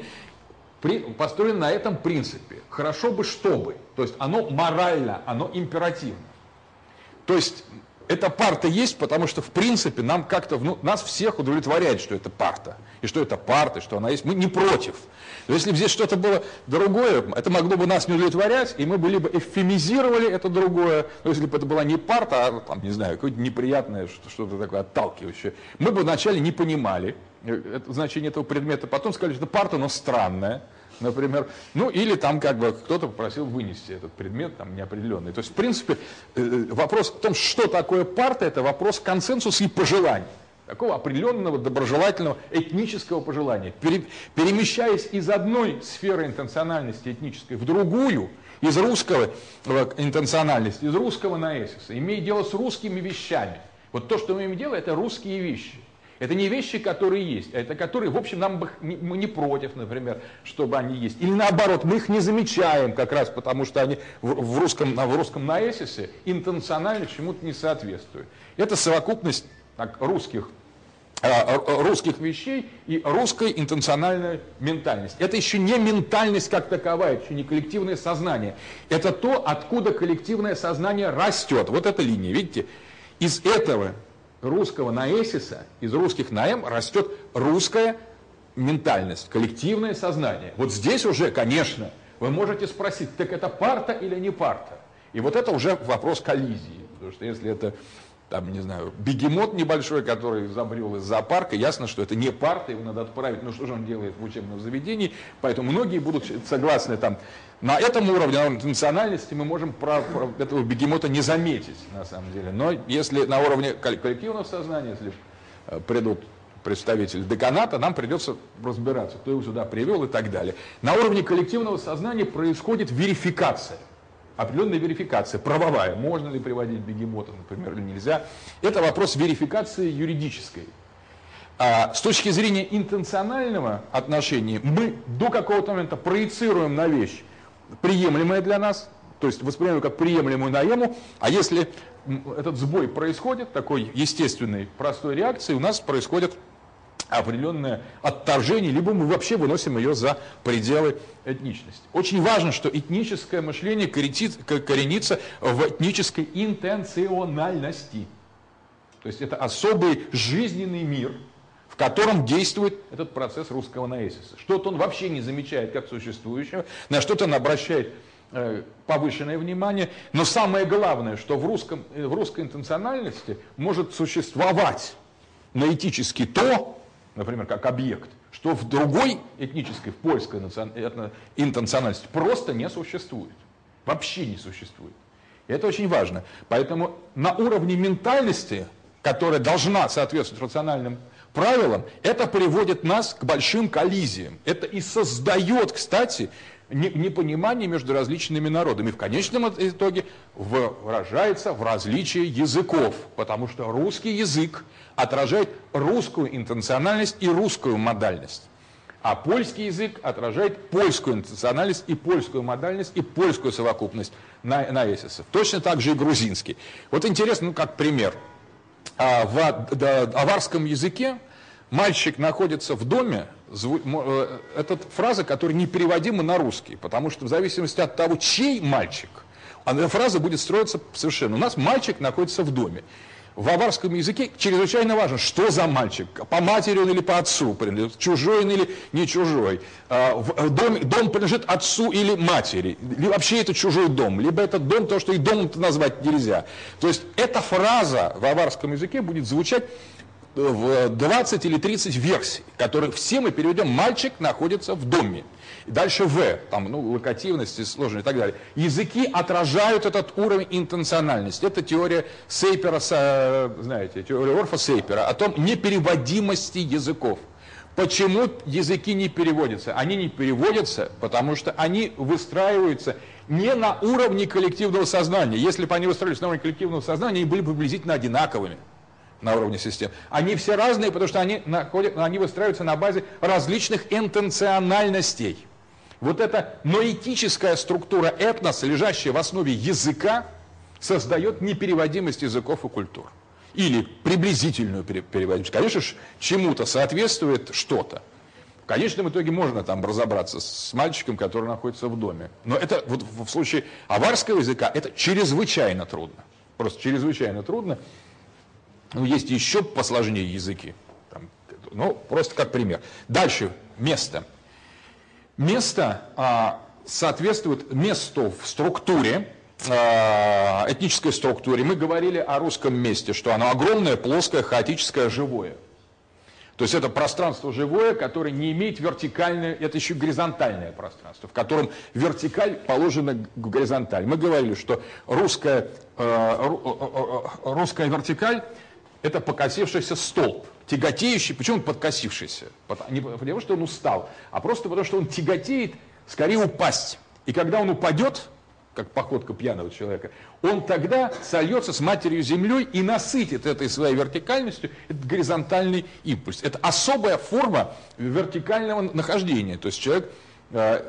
построено на этом принципе. Хорошо бы, чтобы. То есть оно морально, оно императивно. То есть эта парта есть, потому что, в принципе, нам как-то, ну, нас всех удовлетворяет, что это парта. И что это парта, что она есть. Мы не против. Но если бы здесь что-то было другое, это могло бы нас не удовлетворять, и мы бы либо эвфемизировали это другое, но если бы это была не парта, а, там, не знаю, какое-то неприятное, что-то такое отталкивающее, мы бы вначале не понимали э, значение этого предмета, потом сказали, что это парта, но странная, например. Ну, или там как бы кто-то попросил вынести этот предмет там неопределенный. То есть, в принципе, э, э, вопрос о том, что такое парта, это вопрос консенсуса и пожеланий такого определенного доброжелательного этнического пожелания. Пере, перемещаясь из одной сферы интенциональности этнической в другую, из русского интенциональности, из русского наэсиса, имея дело с русскими вещами. Вот то, что мы имеем дело, это русские вещи. Это не вещи, которые есть, а это которые, в общем, нам бы, мы не против, например, чтобы они есть. Или наоборот, мы их не замечаем, как раз потому, что они в, в русском, в русском наэсисе интенционально чему-то не соответствуют. Это совокупность так, русских Э, русских вещей и русской интенциональной ментальности. Это еще не ментальность как таковая, еще не коллективное сознание. Это то, откуда коллективное сознание растет. Вот эта линия, видите? Из этого русского наэсиса, из русских наэм растет русская ментальность, коллективное сознание. Вот здесь уже, конечно, вы можете спросить, так это парта или не парта? И вот это уже вопрос коллизии. Потому что если это там, не знаю, бегемот небольшой, который забрел из зоопарка, ясно, что это не парта, его надо отправить, ну что же он делает в учебном заведении, поэтому многие будут согласны там, на этом уровне, на уровне национальности мы можем про, про этого бегемота не заметить, на самом деле, но если на уровне коллективного сознания, если э, придут представитель деканата, нам придется разбираться, кто его сюда привел и так далее. На уровне коллективного сознания происходит верификация определенная верификация, правовая, можно ли приводить бегемота, например, или нельзя. Это вопрос верификации юридической. А с точки зрения интенционального отношения, мы до какого-то момента проецируем на вещь приемлемое для нас, то есть воспринимаем как приемлемую наему, а если этот сбой происходит, такой естественной простой реакции, у нас происходит определенное отторжение, либо мы вообще выносим ее за пределы этничности. Очень важно, что этническое мышление коренится в этнической интенциональности. То есть это особый жизненный мир, котором действует этот процесс русского наэсиса. Что-то он вообще не замечает как существующего, на что-то он обращает э, повышенное внимание. Но самое главное, что в, русском, э, в русской интенциональности может существовать наэтически то, например, как объект, что в другой этнической, в польской интенциональности просто не существует. Вообще не существует. И это очень важно. Поэтому на уровне ментальности, которая должна соответствовать рациональным правилам, это приводит нас к большим коллизиям. Это и создает, кстати, непонимание между различными народами. В конечном итоге выражается в различии языков, потому что русский язык отражает русскую интенциональность и русскую модальность. А польский язык отражает польскую интенциональность и польскую модальность и польскую совокупность на, на эсисов. Точно так же и грузинский. Вот интересно, ну как пример. А, в аварском языке мальчик находится в доме, это фраза, которая непереводима на русский, потому что в зависимости от того, чей мальчик, эта фраза будет строиться совершенно. У нас мальчик находится в доме в аварском языке чрезвычайно важно, что за мальчик, по матери он или по отцу, чужой он или не чужой, а, э, дом, дом принадлежит отцу или матери, вообще это чужой дом, либо этот дом, то, что и домом назвать нельзя. То есть эта фраза в аварском языке будет звучать в 20 или 30 версий, которые все мы переведем «мальчик находится в доме». Дальше В, там, ну, локативности, сложные и так далее. Языки отражают этот уровень интенциональности. Это теория Сейпера, знаете, теория Орфа Сейпера о том непереводимости языков. Почему языки не переводятся? Они не переводятся, потому что они выстраиваются не на уровне коллективного сознания. Если бы они выстраивались на уровне коллективного сознания, они были бы приблизительно одинаковыми на уровне систем. Они все разные, потому что они, находят, они выстраиваются на базе различных интенциональностей. Вот эта ноэтическая структура этноса, лежащая в основе языка, создает непереводимость языков и культур. Или приблизительную переводимость. Конечно же, чему-то соответствует что-то. В конечном итоге можно там разобраться с мальчиком, который находится в доме. Но это вот в случае аварского языка это чрезвычайно трудно. Просто чрезвычайно трудно. Ну, есть еще посложнее языки. Там, ну, просто как пример. Дальше, место. Место а, соответствует месту в структуре, а, этнической структуре. Мы говорили о русском месте, что оно огромное, плоское, хаотическое, живое. То есть это пространство живое, которое не имеет вертикальное, это еще горизонтальное пространство, в котором вертикаль положена горизонталь. Мы говорили, что русская, э, э, э, русская вертикаль это покосившийся столб, тяготеющий, почему он подкосившийся? Не потому, что он устал, а просто потому, что он тяготеет скорее упасть. И когда он упадет, как походка пьяного человека, он тогда сольется с матерью землей и насытит этой своей вертикальностью этот горизонтальный импульс. Это особая форма вертикального нахождения. То есть человек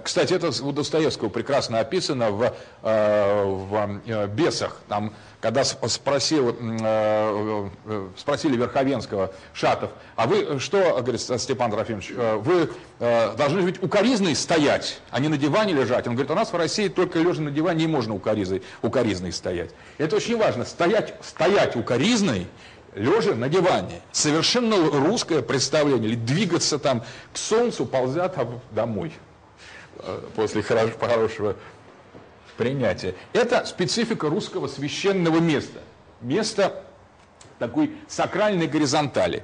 кстати, это у Достоевского прекрасно описано в, э, в э, «Бесах». Там когда спросил, э, э, спросили Верховенского, Шатов, а вы что, говорит Степан Трофимович, э, вы должны ведь укоризной стоять, а не на диване лежать. Он говорит, у нас в России только лежа на диване не можно укоризной, укоризной стоять. Это очень важно, стоять, стоять укоризной, лежа на диване. Совершенно русское представление, или двигаться там к солнцу, ползя домой после хорошего принятия. Это специфика русского священного места. Место такой сакральной горизонтали.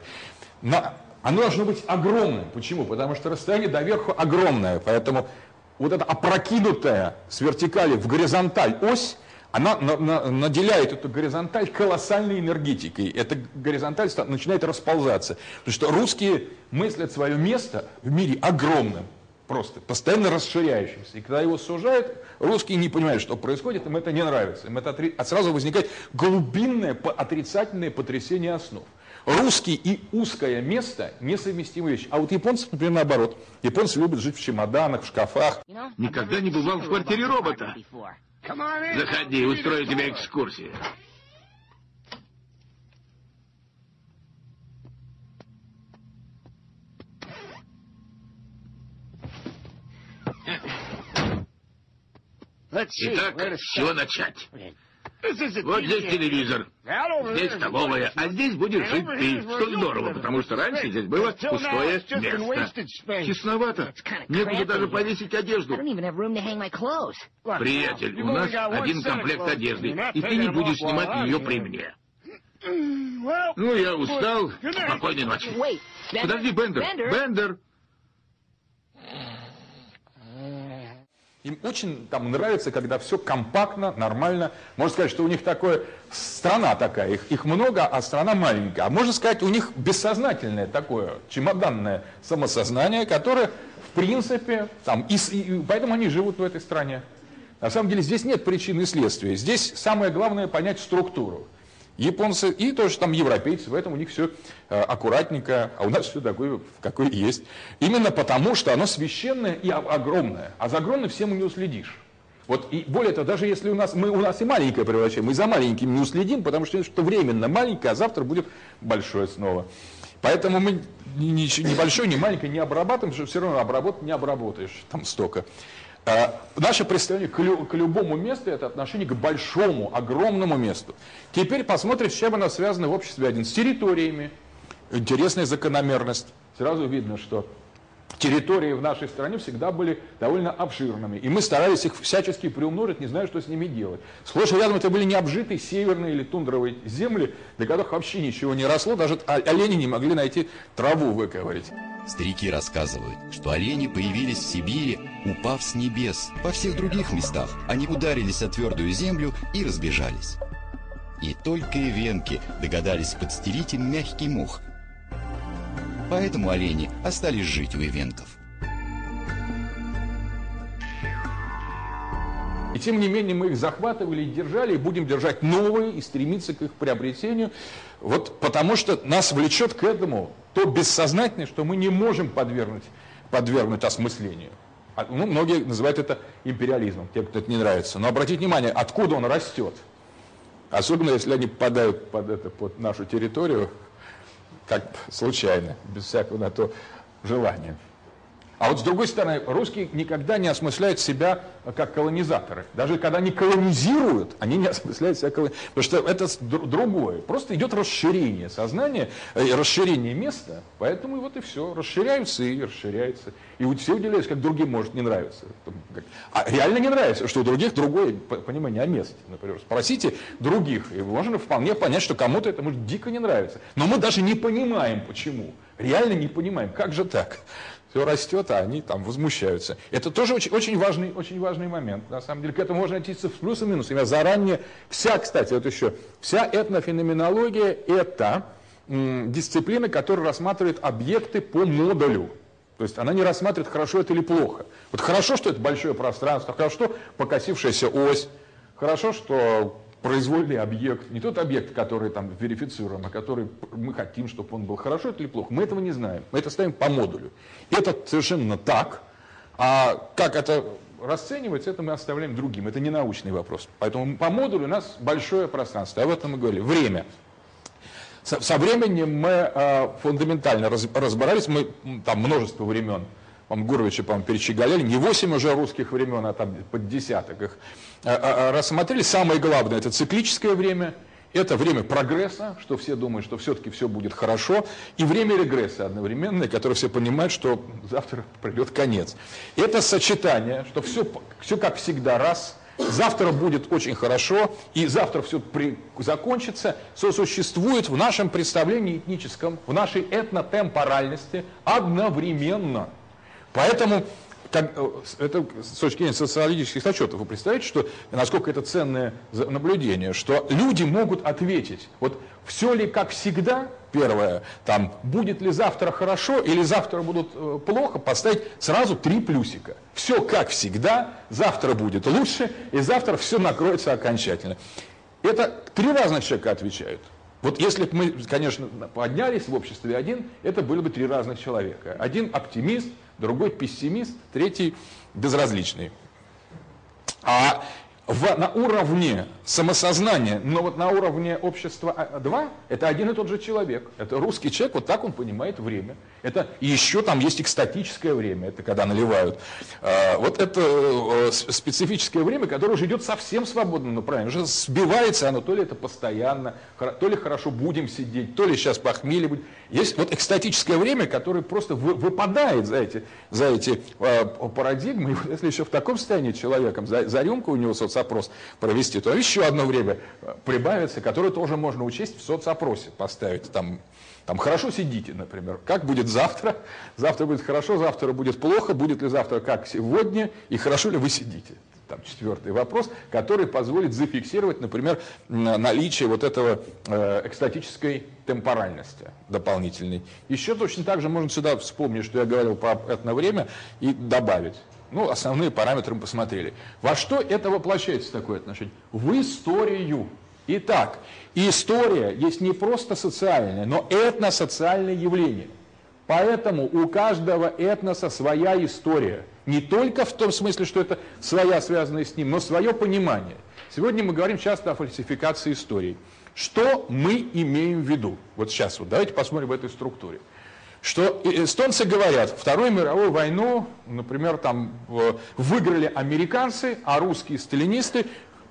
Но оно должно быть огромным. Почему? Потому что расстояние до верху огромное. Поэтому вот эта опрокинутая с вертикали в горизонталь ось, она наделяет эту горизонталь колоссальной энергетикой. Эта горизонталь начинает расползаться. Потому что русские мыслят свое место в мире огромным просто постоянно расширяющимся. И когда его сужают, русские не понимают, что происходит, им это не нравится. Им это отри... а сразу возникает глубинное отрицательное потрясение основ. Русский и узкое место несовместимые вещи. А вот японцы, например, наоборот. Японцы любят жить в чемоданах, в шкафах. Никогда не бывал в квартире робота. Заходи, устрою тебе экскурсию. Итак, с чего начать? Вот здесь телевизор. Здесь столовая, а здесь будешь жить ты. Что здорово, потому что раньше здесь было пустое место. Тесновато. Некуда даже повесить одежду. Приятель, у нас один комплект одежды, и ты не будешь снимать ее при мне. Ну, я устал. Спокойной ночи. Подожди, Бендер. Бендер. Им очень там нравится, когда все компактно, нормально. Можно сказать, что у них такое, страна такая, их, их много, а страна маленькая. А можно сказать, у них бессознательное такое, чемоданное самосознание, которое, в принципе, там, и, и, поэтому они живут в этой стране. На самом деле здесь нет причины и следствия. Здесь самое главное понять структуру. Японцы и тоже там европейцы, в этом у них все э, аккуратненько, а у нас все такое, какое есть. Именно потому, что оно священное и огромное. А за огромным всем не уследишь. Вот и более того, даже если у нас, мы, у нас и маленькое превращаем, мы за маленьким не уследим, потому что что временно маленькое, а завтра будет большое снова. Поэтому мы ни, ни, ни большое, ни маленькое не обрабатываем, потому что все равно обработать не обработаешь там столько. А, наше представление к, лю, к любому месту – это отношение к большому, огромному месту. Теперь посмотрим, с чем оно связано в обществе один. С территориями. Интересная закономерность. Сразу видно, что территории в нашей стране всегда были довольно обширными. И мы старались их всячески приумножить, не знаю, что с ними делать. Сплошь и рядом это были не обжитые северные или тундровые земли, для которых вообще ничего не росло, даже олени не могли найти траву выковырить. Старики рассказывают, что олени появились в Сибири, упав с небес. Во всех других местах они ударились о твердую землю и разбежались. И только ивенки догадались подстелить им мягкий мох. Поэтому олени остались жить у ивенков. И тем не менее мы их захватывали и держали, и будем держать новые, и стремиться к их приобретению. Вот потому что нас влечет к этому то бессознательное, что мы не можем подвергнуть, подвергнуть осмыслению. А, ну, многие называют это империализмом, тем, кто это не нравится. Но обратите внимание, откуда он растет. Особенно, если они попадают под, это, под нашу территорию, как случайно, без всякого на то желания. А вот с другой стороны, русские никогда не осмысляют себя как колонизаторы. Даже когда они колонизируют, они не осмысляют себя как Потому что это другое. Просто идет расширение сознания, э, расширение места, поэтому вот и все. Расширяются и расширяются. И вот все удивляются, как другим может не нравиться. А реально не нравится, что у других другое понимание о месте. Например, спросите других, и можно вполне понять, что кому-то это может дико не нравится. Но мы даже не понимаем, почему. Реально не понимаем, как же так все растет, а они там возмущаются. Это тоже очень, очень, важный, очень важный момент. На самом деле, к этому можно относиться с плюсом и минусом. Я заранее, вся, кстати, вот еще, вся этнофеноменология – это м, дисциплина, которая рассматривает объекты по модулю. То есть она не рассматривает, хорошо это или плохо. Вот хорошо, что это большое пространство, хорошо, что покосившаяся ось, хорошо, что произвольный объект, не тот объект, который там верифицируем, а который мы хотим, чтобы он был хорошо или плохо, мы этого не знаем. Мы это ставим по модулю. Это совершенно так, а как это расценивается, это мы оставляем другим. Это не научный вопрос. Поэтому по модулю у нас большое пространство. Об этом мы говорили. Время. Со, со временем мы э, фундаментально раз, разбирались, мы там множество времен по-моему, Гуровича, по-моему, перечеголяли, не 8 уже русских времен, а там под десяток их а, а, а, рассмотрели. Самое главное, это циклическое время, это время прогресса, что все думают, что все-таки все будет хорошо, и время регресса одновременное, которое все понимают, что завтра придет конец. Это сочетание, что все, все как всегда раз, завтра будет очень хорошо, и завтра все при, закончится, сосуществует в нашем представлении этническом, в нашей этнотемпоральности одновременно – Поэтому как, э, это с точки зрения социологических отчетов, вы представляете, что, насколько это ценное наблюдение, что люди могут ответить, вот все ли как всегда, первое, там, будет ли завтра хорошо или завтра будут э, плохо, поставить сразу три плюсика. Все как всегда, завтра будет лучше, и завтра все накроется окончательно. Это три разных человека отвечают. Вот если бы мы, конечно, поднялись в обществе один, это были бы три разных человека. Один оптимист, другой пессимист, третий безразличный. А в, на уровне самосознания, но вот на уровне общества 2, это один и тот же человек. Это русский человек, вот так он понимает время. Это еще там есть экстатическое время, это когда наливают. А, вот это э, специфическое время, которое уже идет совсем свободным направлением. Уже сбивается оно, то ли это постоянно, то ли хорошо будем сидеть, то ли сейчас похмелье будет. Есть вот экстатическое время, которое просто выпадает за эти, за эти э, парадигмы. И если еще в таком состоянии человеком за, за рюмку у него соцопрос провести, то еще одно время э, прибавится, которое тоже можно учесть в соцопросе, поставить там там хорошо сидите, например. Как будет завтра? Завтра будет хорошо, завтра будет плохо. Будет ли завтра как сегодня? И хорошо ли вы сидите? Там четвертый вопрос, который позволит зафиксировать, например, наличие вот этого э, экстатической темпоральности дополнительной. Еще точно так же можно сюда вспомнить, что я говорил про это время, и добавить. Ну, основные параметры мы посмотрели. Во что это воплощается такое отношение? В историю. Итак, история есть не просто социальное, но этносоциальное явление. Поэтому у каждого этноса своя история. Не только в том смысле, что это своя, связанная с ним, но свое понимание. Сегодня мы говорим часто о фальсификации истории. Что мы имеем в виду? Вот сейчас, вот давайте посмотрим в этой структуре. Что эстонцы говорят, Вторую мировую войну, например, там выиграли американцы, а русские сталинисты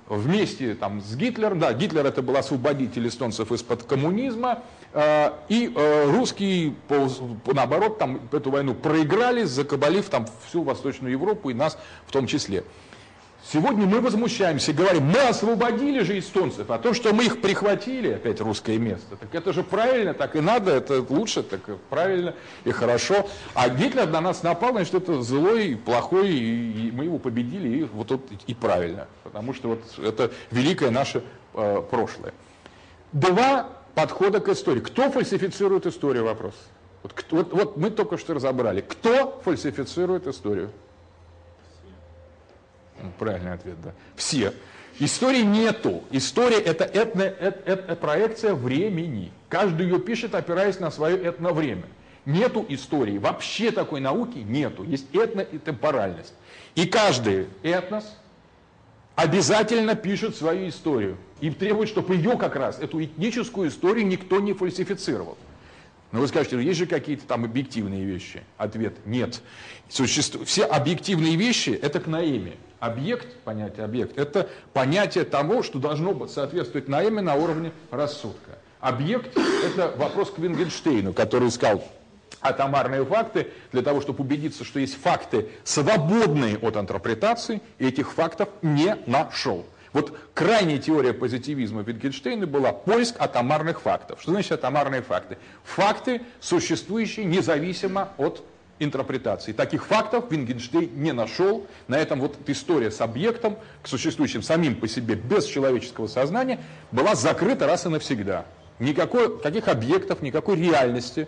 вместе там, с Гитлером, да, Гитлер это был освободитель эстонцев из-под коммунизма, э, и э, русские, наоборот, там, эту войну проиграли, закабалив там всю Восточную Европу и нас в том числе. Сегодня мы возмущаемся, говорим, мы освободили же эстонцев, а то, что мы их прихватили, опять русское место, так это же правильно, так и надо, это лучше, так правильно и хорошо. А Гитлер на нас напал, значит, это злой, плохой, и мы его победили, и вот тут и правильно, потому что вот это великое наше э, прошлое. Два подхода к истории. Кто фальсифицирует историю, вопрос. Вот, вот, вот мы только что разобрали. Кто фальсифицирует историю? Правильный ответ, да. Все. Истории нету. История это этно, это, это проекция времени. Каждый ее пишет, опираясь на свое этновремя. Нету истории. Вообще такой науки нету. Есть этно и темпоральность. И каждый этнос обязательно пишет свою историю. И требует, чтобы ее как раз, эту этническую историю, никто не фальсифицировал. Но вы скажете, есть же какие-то там объективные вещи? Ответ – нет. Существуют Все объективные вещи – это к наиме. Объект, понятие объект, это понятие того, что должно соответствовать наиме на уровне рассудка. Объект – это вопрос к Вингенштейну, который искал атомарные факты для того, чтобы убедиться, что есть факты, свободные от интерпретации, и этих фактов не нашел. Вот крайняя теория позитивизма Wittgensteina была поиск атомарных фактов. Что значит атомарные факты? Факты, существующие независимо от интерпретации. Таких фактов Wittgenstein не нашел. На этом вот история с объектом, к существующим самим по себе без человеческого сознания, была закрыта раз и навсегда. Никакой, таких объектов, никакой реальности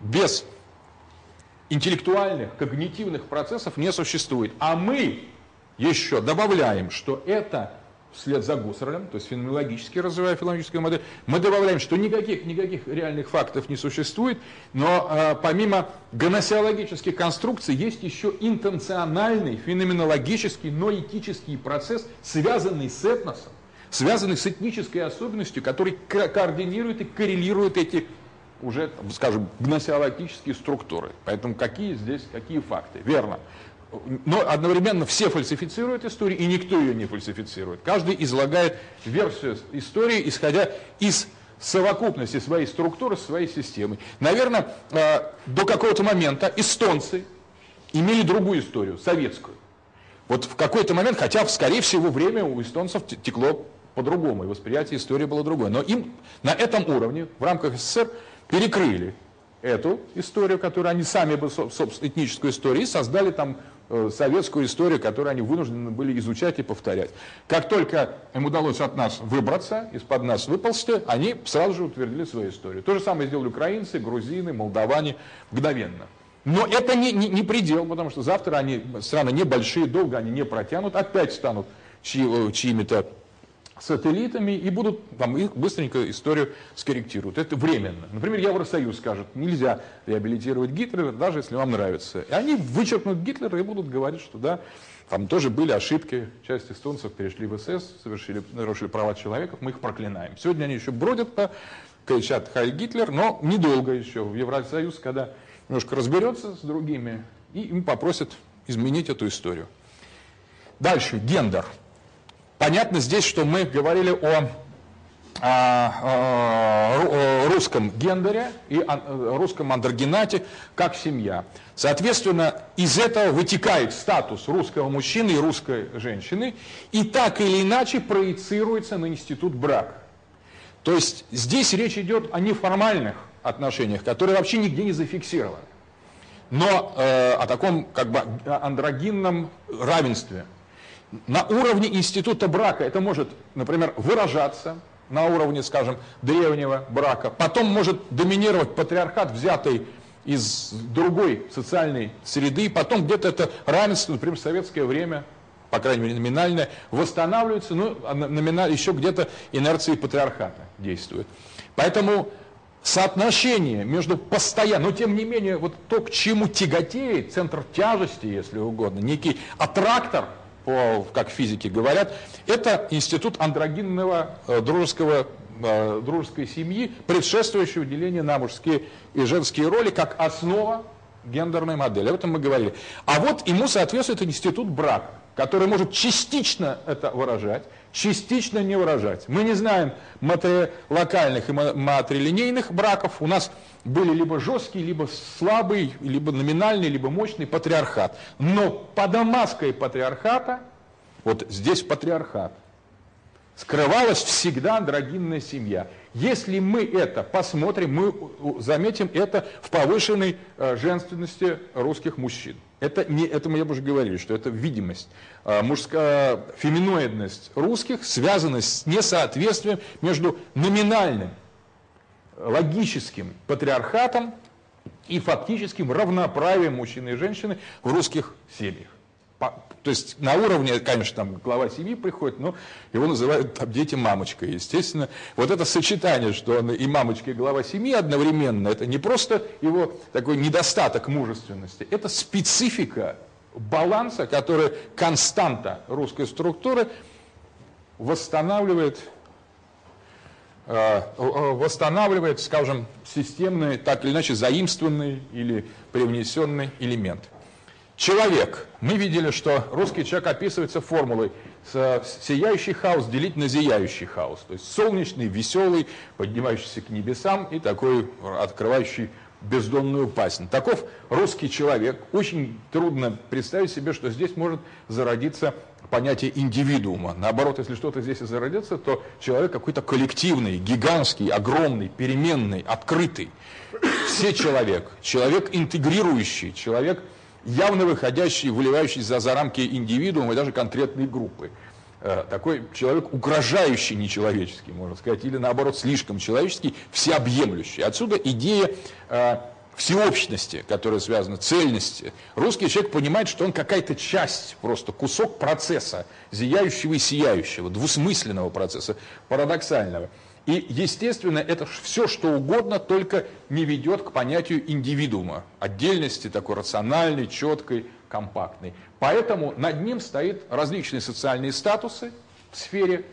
без интеллектуальных, когнитивных процессов не существует. А мы еще добавляем, что это вслед за Гуссерлем, то есть феноменологически развивая филологическую модель, мы добавляем, что никаких, никаких реальных фактов не существует, но э, помимо гносеологических конструкций есть еще интенциональный, феноменологический, но этический процесс, связанный с этносом, связанный с этнической особенностью, который координирует и коррелирует эти уже, скажем, гносеологические структуры. Поэтому какие здесь, какие факты? Верно но одновременно все фальсифицируют историю, и никто ее не фальсифицирует. Каждый излагает версию истории, исходя из совокупности своей структуры, своей системы. Наверное, э, до какого-то момента эстонцы имели другую историю, советскую. Вот в какой-то момент, хотя, скорее всего, время у эстонцев текло по-другому, и восприятие истории было другое. Но им на этом уровне, в рамках СССР, перекрыли эту историю, которую они сами бы, собственно, этническую историю, и создали там советскую историю, которую они вынуждены были изучать и повторять. Как только им удалось от нас выбраться, из-под нас выползти, они сразу же утвердили свою историю. То же самое сделали украинцы, грузины, молдаване мгновенно. Но это не, не, не предел, потому что завтра они, страны небольшие, долго они не протянут, опять станут чьи, э, чьими-то сателлитами и будут там их быстренько историю скорректируют. Это временно. Например, Евросоюз скажет, нельзя реабилитировать Гитлера, даже если вам нравится. И они вычеркнут Гитлера и будут говорить, что да, Там тоже были ошибки. Часть эстонцев перешли в СС, совершили, нарушили права человека, мы их проклинаем. Сегодня они еще бродят по кричат «Хай Гитлер», но недолго еще в Евросоюз, когда немножко разберется с другими, и им попросят изменить эту историю. Дальше, гендер. Понятно здесь, что мы говорили о, о, о русском гендере и о русском андрогенате как семья. Соответственно, из этого вытекает статус русского мужчины и русской женщины, и так или иначе проецируется на институт брака. То есть здесь речь идет о неформальных отношениях, которые вообще нигде не зафиксированы, но э, о таком как бы андрогинном равенстве. На уровне института брака это может, например, выражаться на уровне, скажем, древнего брака. Потом может доминировать патриархат, взятый из другой социальной среды. Потом где-то это равенство, например, в советское время по крайней мере номинальная, восстанавливается, ну, а номинально еще где-то инерции патриархата действует. Поэтому соотношение между постоянно, но тем не менее, вот то, к чему тяготеет, центр тяжести, если угодно, некий аттрактор, по, как физики говорят, это институт андрогинного э, дружеского э, дружеской семьи, предшествующего делению на мужские и женские роли, как основа гендерной модели. Об этом мы говорили. А вот ему соответствует институт брака который может частично это выражать, частично не выражать. Мы не знаем матри... локальных и матрилинейных браков. У нас были либо жесткий, либо слабый, либо номинальный, либо мощный патриархат. Но под маской патриархата, вот здесь патриархат, скрывалась всегда андрогинная семья. Если мы это посмотрим, мы заметим это в повышенной э, женственности русских мужчин. Это, не, это мы уже говорили, что это видимость. А, мужская феминоидность русских связана с несоответствием между номинальным, логическим патриархатом и фактическим равноправием мужчины и женщины в русских семьях. То есть на уровне, конечно, там глава семьи приходит, но его называют там дети мамочкой. Естественно, вот это сочетание, что он и мамочка, и глава семьи одновременно, это не просто его такой недостаток мужественности, это специфика баланса, который константа русской структуры восстанавливает э, восстанавливает, скажем, системный, так или иначе, заимствованный или привнесенный элемент. Человек. Мы видели, что русский человек описывается формулой сияющий хаос делить на зияющий хаос. То есть солнечный, веселый, поднимающийся к небесам и такой открывающий бездонную пасть. Таков русский человек. Очень трудно представить себе, что здесь может зародиться понятие индивидуума. Наоборот, если что-то здесь и зародится, то человек какой-то коллективный, гигантский, огромный, переменный, открытый. Все человек. Человек интегрирующий, человек явно выходящий, выливающий за, за рамки индивидуума и даже конкретной группы. Э, такой человек угрожающий нечеловеческий, можно сказать, или наоборот слишком человеческий, всеобъемлющий. Отсюда идея э, всеобщности, которая связана, цельности. Русский человек понимает, что он какая-то часть, просто кусок процесса, зияющего и сияющего, двусмысленного процесса, парадоксального. И, естественно, это все, что угодно, только не ведет к понятию индивидуума, отдельности такой рациональной, четкой, компактной. Поэтому над ним стоит различные социальные статусы в сфере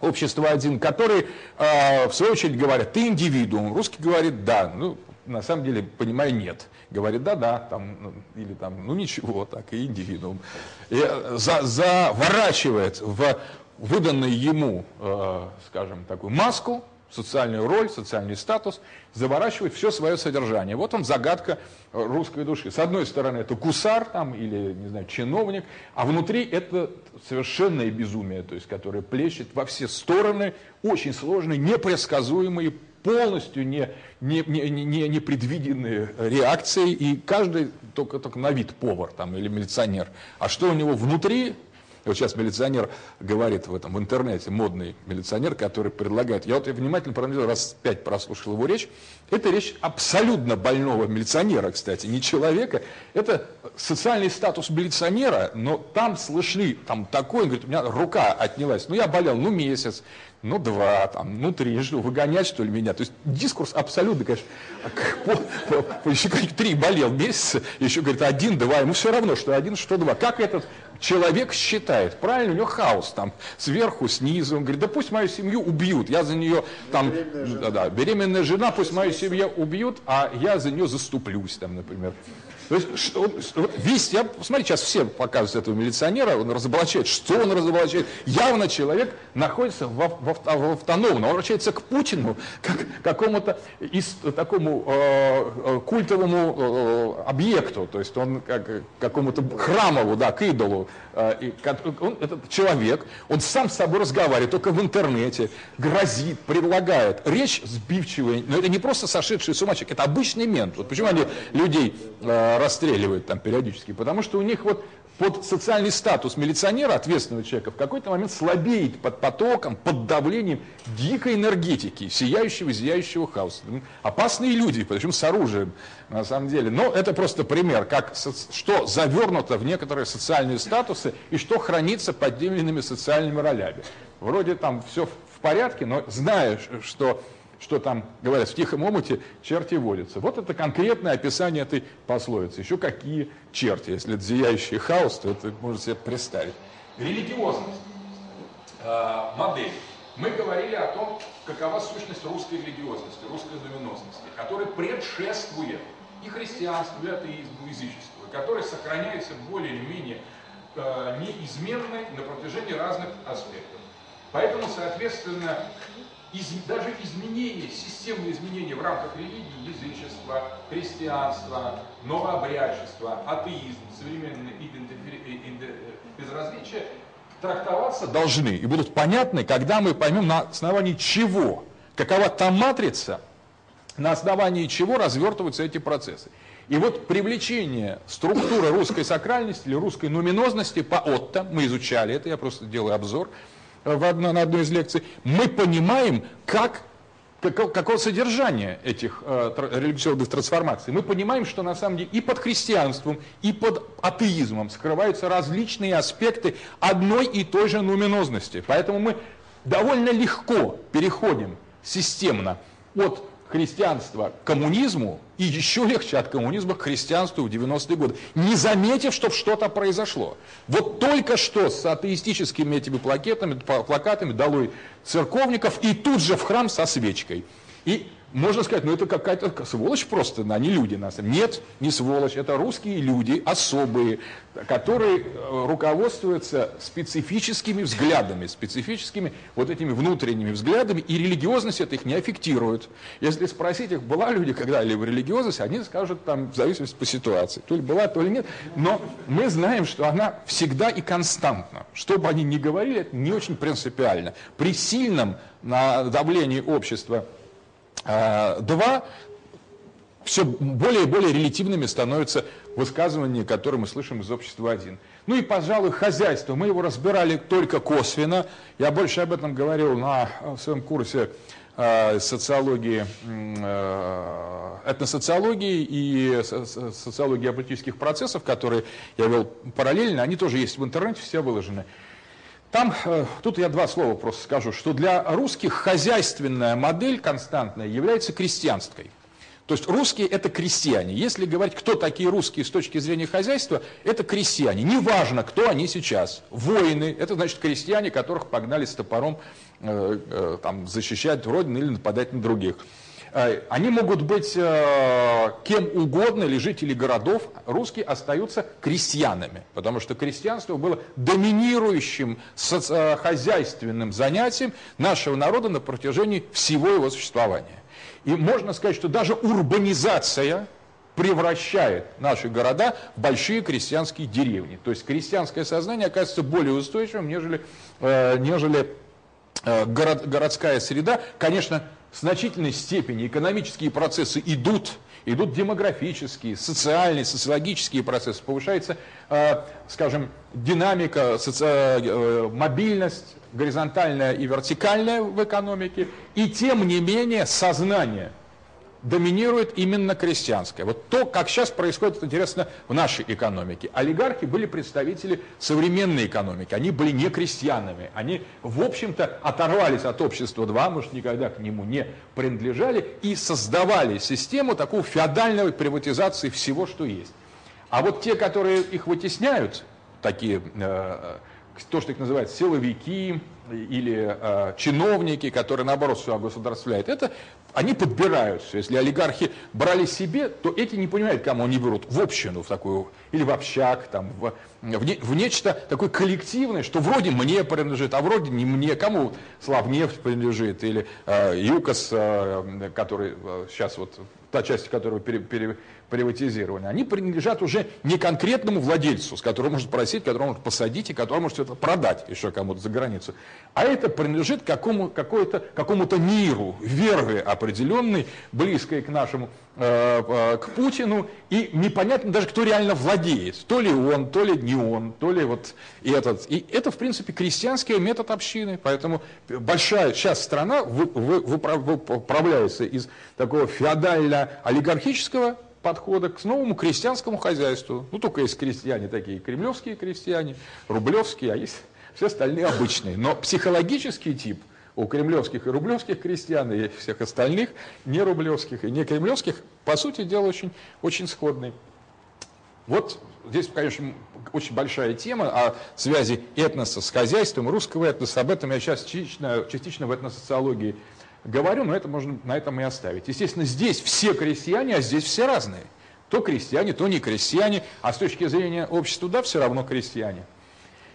общества один, которые, э, в свою очередь, говорят, ты индивидуум. Русский говорит, да, ну, на самом деле, понимаю, нет. Говорит, да-да, там, ну, или там, ну ничего, так, и индивидуум. И э, за, заворачивает в выданный ему, э, скажем, такую маску, социальную роль, социальный статус, заворачивает все свое содержание. Вот он загадка русской души. С одной стороны это гусар там, или, не знаю, чиновник, а внутри это совершенное безумие, то есть, которое плещет во все стороны, очень сложные, непредсказуемые, полностью не, не, не, не, непредвиденные реакции, и каждый только, только на вид повар там, или милиционер. А что у него внутри, и вот сейчас милиционер говорит в этом, в интернете, модный милиционер, который предлагает, я вот внимательно проанализировал, раз пять прослушал его речь, это речь абсолютно больного милиционера, кстати, не человека, это социальный статус милиционера, но там слышали, там такой, он говорит, у меня рука отнялась, ну я болел, ну месяц, ну два, там, ну три, что, выгонять что ли меня? То есть дискурс абсолютно, конечно, по, по, еще как три болел месяца, еще говорит один, два, ему все равно, что один, что два. Как этот человек считает? Правильно, у него хаос там, сверху, снизу. Он говорит, да пусть мою семью убьют, я за нее там, беременная да, да, беременная жена, пусть мою семью убьют, а я за нее заступлюсь там, например. То что, весь, я, посмотрите, сейчас все показывают этого милиционера, он разоблачает, что он разоблачает. Явно человек находится в, в, в автономном, он обращается к Путину, как какому-то из, такому э, э, культовому э, объекту, то есть он как какому-то храмову, да, к идолу. Э, и, он, этот человек, он сам с собой разговаривает, только в интернете, грозит, предлагает. Речь сбивчивая, но это не просто сошедший с ума человек, это обычный мент. Вот почему они людей э, расстреливают там периодически, потому что у них вот под социальный статус милиционера, ответственного человека, в какой-то момент слабеет под потоком, под давлением дикой энергетики, сияющего, зияющего хаоса. Опасные люди, причем с оружием, на самом деле. Но это просто пример, как, что завернуто в некоторые социальные статусы и что хранится под теми социальными ролями. Вроде там все в порядке, но знаешь, что что там говорят, в тихом омуте черти водятся. Вот это конкретное описание этой пословицы. Еще какие черти, если это зияющий хаос, то это можно себе представить. Религиозность. Э, модель. Мы говорили о том, какова сущность русской религиозности, русской доминозности, которая предшествует и христианству, и атеизму, и язычеству, которая сохраняется более или менее э, неизменной на протяжении разных аспектов. Поэтому, соответственно, из, даже изменения, системные изменения в рамках религии, язычества, христианства, новообрядчества, атеизм, современное безразличие трактоваться должны и будут понятны, когда мы поймем на основании чего, какова та матрица, на основании чего развертываются эти процессы. И вот привлечение структуры русской сакральности или русской нуминозности по Отто, мы изучали это, я просто делаю обзор, в одно, на одной из лекций, мы понимаем, как, как, какое содержание этих э, религиозных трансформаций. Мы понимаем, что на самом деле и под христианством, и под атеизмом скрываются различные аспекты одной и той же нуминозности. Поэтому мы довольно легко переходим системно от христианства к коммунизму и еще легче от коммунизма к христианству в 90-е годы, не заметив, что что-то произошло. Вот только что с атеистическими этими плакетами, плакатами долой церковников и тут же в храм со свечкой. И можно сказать, ну это какая-то сволочь просто, они люди. Нас. Нет, не сволочь, это русские люди, особые, которые э, руководствуются специфическими взглядами, специфическими вот этими внутренними взглядами, и религиозность это их не аффектирует. Если спросить их, была люди когда-либо религиозность, они скажут там в зависимости по ситуации. То ли была, то ли нет. Но мы знаем, что она всегда и константна. Что бы они ни говорили, это не очень принципиально. При сильном давлении общества два, все более и более релятивными становятся высказывания, которые мы слышим из общества один. Ну и, пожалуй, хозяйство. Мы его разбирали только косвенно. Я больше об этом говорил на своем курсе э, социологии, э, этносоциологии и социологии политических процессов, которые я вел параллельно. Они тоже есть в интернете, все выложены. Там, э, тут я два слова просто скажу, что для русских хозяйственная модель константная является крестьянской. То есть русские это крестьяне. Если говорить, кто такие русские с точки зрения хозяйства, это крестьяне. Неважно, кто они сейчас. Воины, это значит крестьяне, которых погнали с топором э, э, там, защищать родину или нападать на других. Э, они могут быть э, кем угодно, или жители городов, русские остаются крестьянами, потому что крестьянство было доминирующим э, хозяйственным занятием нашего народа на протяжении всего его существования. И можно сказать, что даже урбанизация превращает наши города в большие крестьянские деревни. То есть крестьянское сознание оказывается более устойчивым, нежели, нежели город, городская среда. Конечно, в значительной степени экономические процессы идут, идут демографические, социальные, социологические процессы, повышается, э, скажем, динамика, соци... э, мобильность горизонтальная и вертикальная в экономике, и тем не менее сознание доминирует именно крестьянское. Вот то, как сейчас происходит, интересно, в нашей экономике. Олигархи были представители современной экономики, они были не крестьянами, они, в общем-то, оторвались от общества 2, может, никогда к нему не принадлежали, и создавали систему такого феодальной приватизации всего, что есть. А вот те, которые их вытесняют, такие, э, то, что их называют силовики, или э, чиновники, которые наоборот все огосударствляют, это они подбирают все. Если олигархи брали себе, то эти не понимают, кому они берут в общину, в такую, или в общак, там, в, в, не, в нечто такое коллективное, что вроде мне принадлежит, а вроде не мне, кому Славнефть принадлежит, или э, ЮКОС, э, который э, сейчас вот, та часть которого пере, пере, приватизированы, они принадлежат уже не конкретному владельцу, с которого можно просить, которого можно посадить и которого может это продать еще кому-то за границу. А это принадлежит какому, какому-то миру, веры определенной, близкой к нашему, э, э, к Путину, и непонятно даже, кто реально владеет. То ли он, то ли не он, то ли вот этот. И это, в принципе, крестьянский метод общины. Поэтому большая часть страна выправляется из такого феодально-олигархического подхода к новому крестьянскому хозяйству. Ну, только есть крестьяне такие, кремлевские крестьяне, рублевские, а есть все остальные обычные. Но психологический тип у кремлевских и рублевских крестьян и всех остальных, не рублевских и не кремлевских, по сути дела, очень, очень сходный. Вот здесь, конечно, очень большая тема о связи этноса с хозяйством, русского этноса. Об этом я сейчас частично, частично в этносоциологии говорю, но это можно на этом и оставить. Естественно, здесь все крестьяне, а здесь все разные. То крестьяне, то не крестьяне, а с точки зрения общества, да, все равно крестьяне.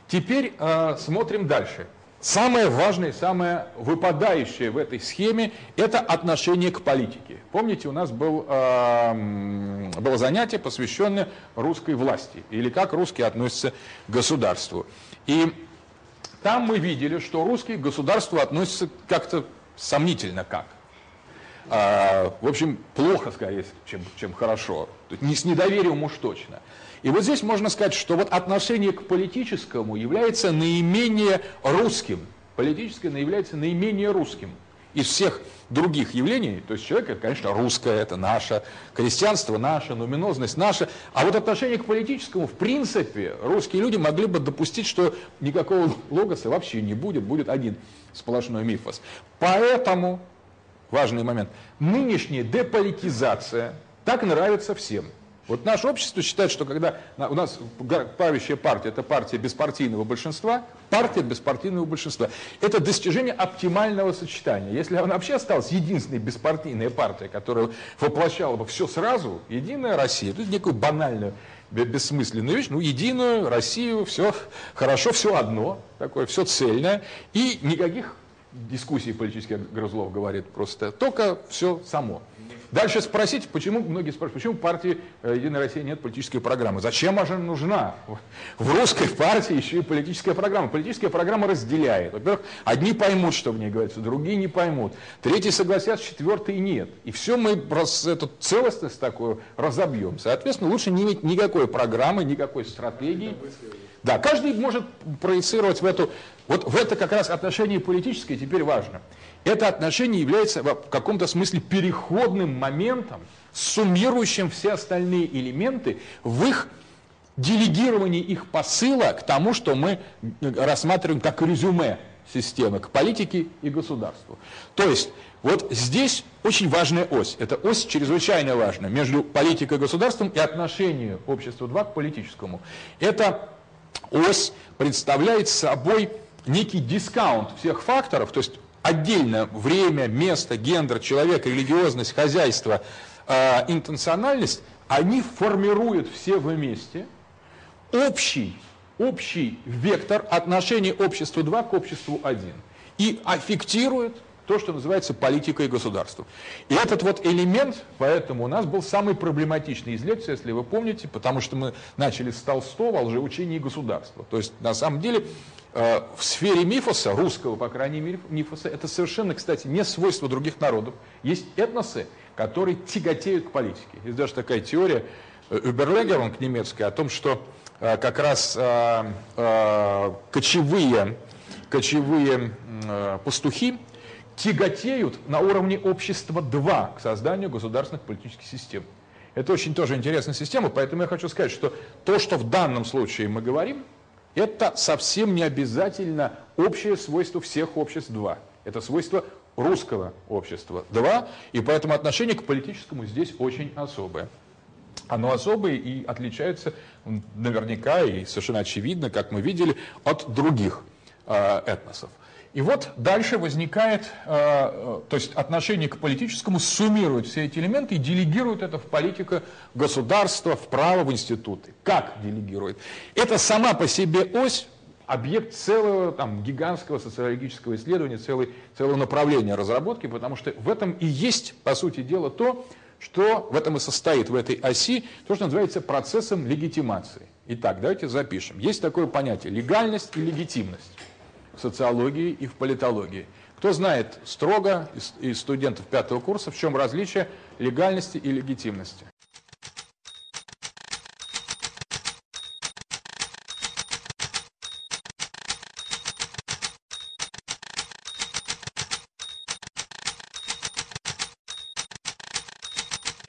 Теперь э, смотрим дальше. Самое важное, самое выпадающее в этой схеме – это отношение к политике. Помните, у нас был, э, было занятие, посвященное русской власти, или как русские относятся к государству. И там мы видели, что русские к государству относятся как-то сомнительно как. А, в общем, плохо скорее, чем, чем хорошо. Не с недоверием уж точно. И вот здесь можно сказать, что вот отношение к политическому является наименее русским. Политическое является наименее русским из всех других явлений, то есть человек, конечно, русское, это наше, крестьянство наше, нуминозность наша, а вот отношение к политическому, в принципе, русские люди могли бы допустить, что никакого логоса вообще не будет, будет один сплошной мифос. Поэтому, важный момент, нынешняя деполитизация так нравится всем – вот наше общество считает, что когда у нас правящая партия – это партия беспартийного большинства, партия беспартийного большинства – это достижение оптимального сочетания. Если она вообще осталась единственной беспартийная партия, которая воплощала бы все сразу, единая Россия, это некую банальную бессмысленную вещь, ну, единую Россию, все хорошо, все одно, такое, все цельное, и никаких дискуссий политических Грызлов говорит просто, только все само. Дальше спросить, почему, многие спрашивают, почему партии э, Единой России нет политической программы? Зачем она нужна? В русской партии еще и политическая программа. Политическая программа разделяет. Во-первых, одни поймут, что в ней говорится, другие не поймут. Третьи согласятся, четвертые нет. И все мы просто эту целостность такую разобьем. Соответственно, лучше не иметь никакой программы, никакой стратегии. Да, каждый может проецировать в эту, вот в это как раз отношение политическое теперь важно. Это отношение является в каком-то смысле переходным моментом, суммирующим все остальные элементы в их делегировании их посыла к тому, что мы рассматриваем как резюме системы, к политике и государству. То есть вот здесь очень важная ось. Это ось чрезвычайно важная между политикой и государством и отношением общества 2 к политическому. Это ось представляет собой некий дискаунт всех факторов, то есть отдельно время, место, гендер, человек, религиозность, хозяйство, э, интенциональность, они формируют все вместе общий, общий вектор отношения общества 2 к обществу 1 и аффектируют то, что называется политикой государства. И этот вот элемент, поэтому у нас был самый проблематичный из лекций, если вы помните, потому что мы начали с Толстого о лжеучении государства. То есть, на самом деле, в сфере мифоса, русского, по крайней мере, мифоса, это совершенно, кстати, не свойство других народов. Есть этносы, которые тяготеют к политике. Есть даже такая теория Überlegerung э, немецкая о том, что э, как раз кочевые, кочевые пастухи, тяготеют на уровне общества 2 к созданию государственных политических систем. Это очень тоже интересная система, поэтому я хочу сказать, что то, что в данном случае мы говорим, это совсем не обязательно общее свойство всех обществ 2. Это свойство русского общества 2, и поэтому отношение к политическому здесь очень особое. Оно особое и отличается наверняка и совершенно очевидно, как мы видели, от других э, этносов. И вот дальше возникает, э, э, то есть отношение к политическому суммирует все эти элементы и делегирует это в политику государства, в право, в институты. Как делегирует? Это сама по себе ось, объект целого там, гигантского социологического исследования, целой, целого направления разработки, потому что в этом и есть, по сути дела, то, что в этом и состоит, в этой оси, то, что называется процессом легитимации. Итак, давайте запишем. Есть такое понятие – легальность и легитимность в социологии и в политологии. Кто знает строго из, студентов пятого курса, в чем различие легальности и легитимности?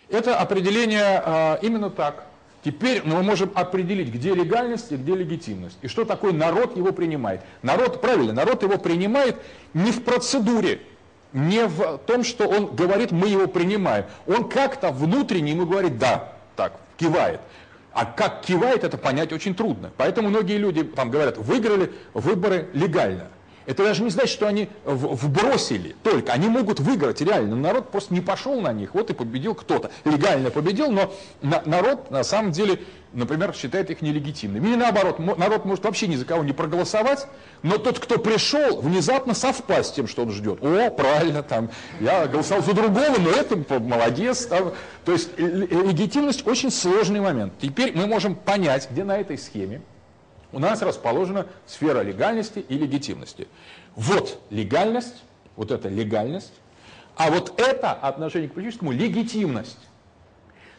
Это определение э, именно так. Теперь мы можем определить, где легальность и где легитимность. И что такое народ его принимает. Народ, правильно, народ его принимает не в процедуре, не в том, что он говорит, мы его принимаем. Он как-то внутренне ему говорит, да, так, кивает. А как кивает, это понять очень трудно. Поэтому многие люди там говорят, выиграли выборы легально. Это даже не значит, что они вбросили только. Они могут выиграть реально. Народ просто не пошел на них. Вот и победил кто-то. Легально победил, но на, народ на самом деле, например, считает их нелегитимными. Или наоборот, народ может вообще ни за кого не проголосовать, но тот, кто пришел, внезапно совпасть с тем, что он ждет. О, правильно, там, я голосовал за другого, но это молодец. Там. То есть легитимность очень сложный момент. Теперь мы можем понять, где на этой схеме у нас расположена сфера легальности и легитимности. Вот легальность, вот это легальность, а вот это отношение к политическому легитимность.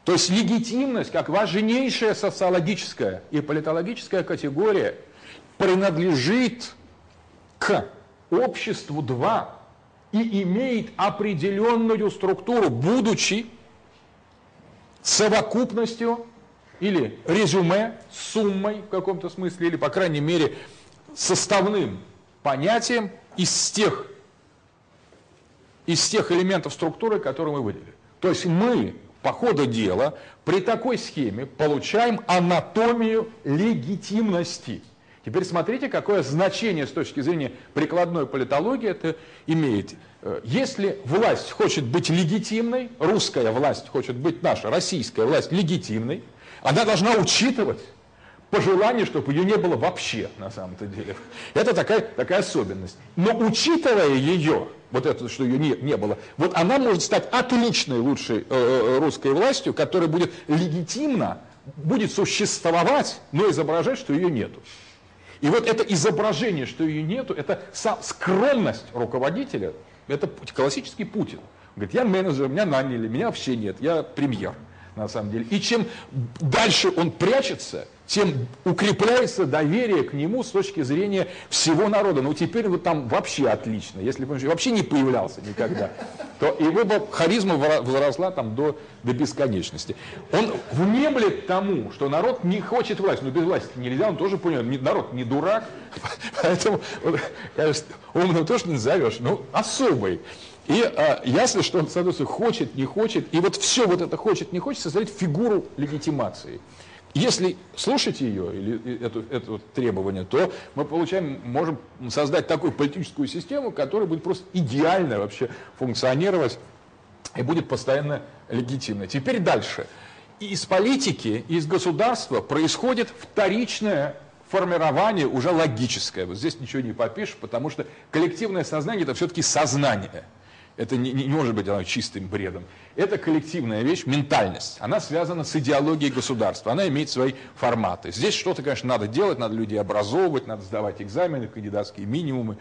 То есть легитимность, как важнейшая социологическая и политологическая категория, принадлежит к обществу 2 и имеет определенную структуру, будучи совокупностью или резюме, суммой в каком-то смысле, или, по крайней мере, составным понятием из тех, из тех элементов структуры, которые мы выделили. То есть мы по ходу дела при такой схеме получаем анатомию легитимности. Теперь смотрите, какое значение с точки зрения прикладной политологии это имеет. Э, если власть хочет быть легитимной, русская власть хочет быть наша, российская власть легитимной, она должна учитывать пожелание, чтобы ее не было вообще, на самом-то деле. Это такая, такая особенность. Но учитывая ее, вот это, что ее не, не было, вот она может стать отличной, лучшей э, э русской властью, которая будет легитимно, будет существовать, но изображать, что ее нету. И вот это изображение, что ее нету, это скромность руководителя, это классический Путин. Говорит, я менеджер, меня наняли, меня вообще нет, я премьер на самом деле. И чем дальше он прячется, тем укрепляется доверие к нему с точки зрения всего народа. Ну, теперь вот там вообще отлично. Если бы он вообще не появлялся никогда, то его бы харизма возросла там до, до бесконечности. Он внемлет тому, что народ не хочет власти. Но без власти нельзя, он тоже понял. Народ не дурак, поэтому, конечно, умным тоже не назовешь, но особый. И а, ясно, что он, соответственно, хочет, не хочет, и вот все вот это хочет, не хочет, создать фигуру легитимации. Если слушать ее, или это, это требование, то мы получаем, можем создать такую политическую систему, которая будет просто идеально вообще функционировать и будет постоянно легитимной. Теперь дальше. Из политики, из государства происходит вторичное формирование уже логическое. Вот здесь ничего не попишешь, потому что коллективное сознание это все-таки сознание. Это не, не может быть оно чистым бредом. Это коллективная вещь, ментальность. Она связана с идеологией государства. Она имеет свои форматы. Здесь что-то, конечно, надо делать, надо людей образовывать, надо сдавать экзамены, кандидатские минимумы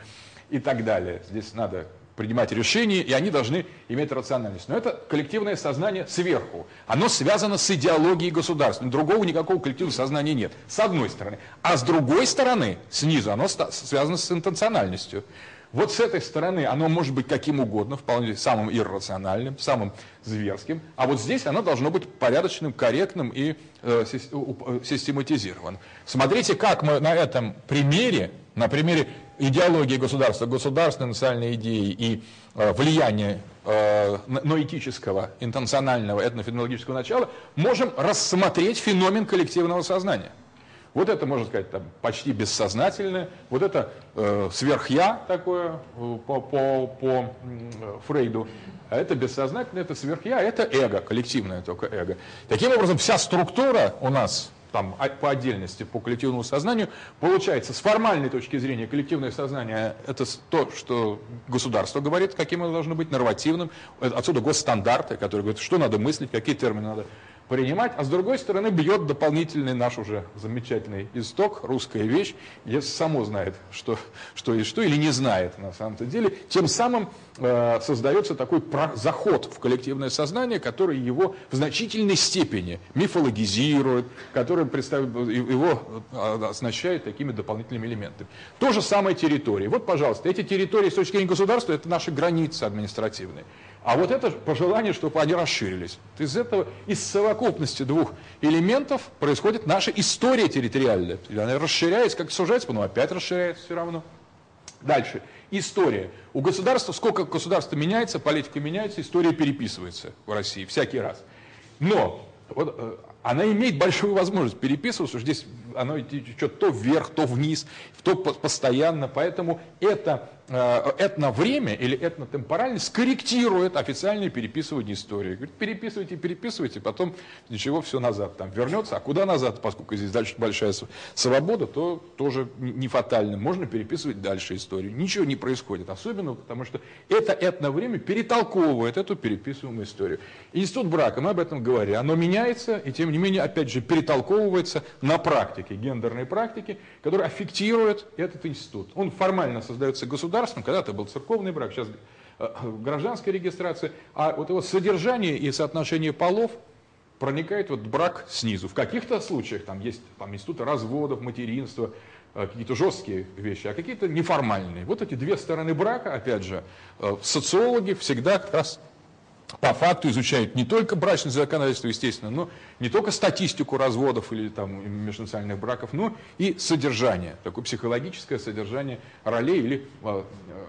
и так далее. Здесь надо принимать решения, и они должны иметь рациональность. Но это коллективное сознание сверху. Оно связано с идеологией государства. Другого никакого коллективного сознания нет. С одной стороны. А с другой стороны, снизу, оно связано с интенциональностью. Вот с этой стороны оно может быть каким угодно, вполне самым иррациональным, самым зверским, а вот здесь оно должно быть порядочным, корректным и э, систематизированным. Смотрите, как мы на этом примере, на примере идеологии государства, государственной национальной идеи и э, влияния э, ноэтического, интенционального, этнофенологического начала, можем рассмотреть феномен коллективного сознания. Вот это, можно сказать, там, почти бессознательное, вот это э, сверхя такое э, по, по, по э, Фрейду, а это бессознательное, это сверхя, это эго, коллективное только эго. Таким образом, вся структура у нас там по отдельности, по коллективному сознанию, получается, с формальной точки зрения, коллективное сознание – это то, что государство говорит, каким оно должно быть, нормативным, отсюда госстандарты, которые говорят, что надо мыслить, какие термины надо принимать, а с другой стороны бьет дополнительный наш уже замечательный исток, русская вещь, если само знает, что, что и что, или не знает на самом-то деле, тем самым э, создается такой заход в коллективное сознание, который его в значительной степени мифологизирует, который его э, оснащает такими дополнительными элементами. То же самое территории. Вот, пожалуйста, эти территории с точки зрения государства, это наши границы административные. А вот это пожелание, чтобы они расширились. Из этого, из совокупности двух элементов происходит наша история территориальная. Она расширяется, как сужается, но опять расширяется все равно. Дальше. История. У государства, сколько государство меняется, политика меняется, история переписывается в России всякий раз. Но вот, э, она имеет большую возможность переписываться, что здесь оно идет то вверх, то вниз, то постоянно. Поэтому это Э, этно-время или этнотемпоральность скорректирует официальное переписывание истории. Говорит, переписывайте, переписывайте, потом ничего, все назад там вернется. А куда назад, поскольку здесь дальше большая свобода, то тоже не фатально. Можно переписывать дальше историю. Ничего не происходит. Особенно потому, что это этно-время перетолковывает эту переписываемую историю. Институт брака, мы об этом говорили, оно меняется, и тем не менее, опять же, перетолковывается на практике, гендерной практике, которая аффектирует этот институт. Он формально создается государством, когда-то был церковный брак, сейчас э, гражданская регистрация, а вот его содержание и соотношение полов проникает вот брак снизу. В каких-то случаях там есть там, институты разводов, материнства, э, какие-то жесткие вещи, а какие-то неформальные. Вот эти две стороны брака, опять же, э, социологи всегда как раз по факту изучают не только брачное законодательство, естественно, но не только статистику разводов или там, межнациональных браков, но и содержание, такое психологическое содержание ролей или э,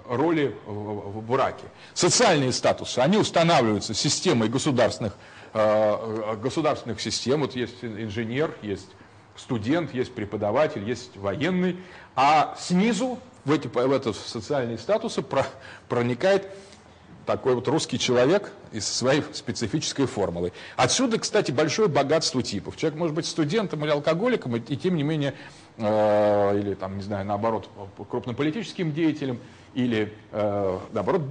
роли в, браке. Социальные статусы, они устанавливаются системой государственных, э, государственных систем. Вот есть инженер, есть студент, есть преподаватель, есть военный, а снизу в эти, в эти социальные статусы про, проникает такой вот русский человек и со своей специфической формулой. Отсюда, кстати, большое богатство типов. Человек может быть студентом или алкоголиком, и, и тем не менее, э, или там, не знаю, наоборот, крупным политическим деятелем, или, э, наоборот,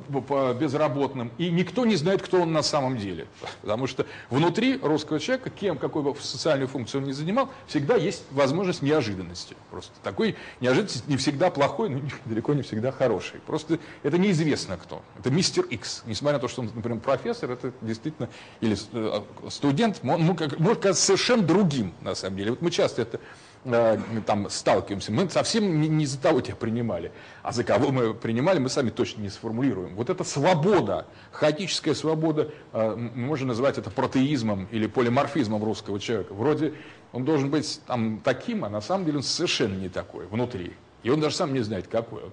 безработным. И никто не знает, кто он на самом деле. Потому что внутри русского человека, кем, какой бы социальную функцию он ни занимал, всегда есть возможность неожиданности. Просто такой неожиданность не всегда плохой, но далеко не всегда хороший. Просто это неизвестно кто. Это мистер Икс. Несмотря на то, что он, например, профессор, это действительно, или э, студент, он может казаться совершенно другим, на самом деле. Вот мы часто это Э, там сталкиваемся, мы совсем не, не за того тебя принимали, а за кого мы принимали, мы сами точно не сформулируем. Вот эта свобода, хаотическая свобода, э, можно назвать это протеизмом или полиморфизмом русского человека. Вроде он должен быть там таким, а на самом деле он совершенно не такой внутри. И он даже сам не знает, какой он.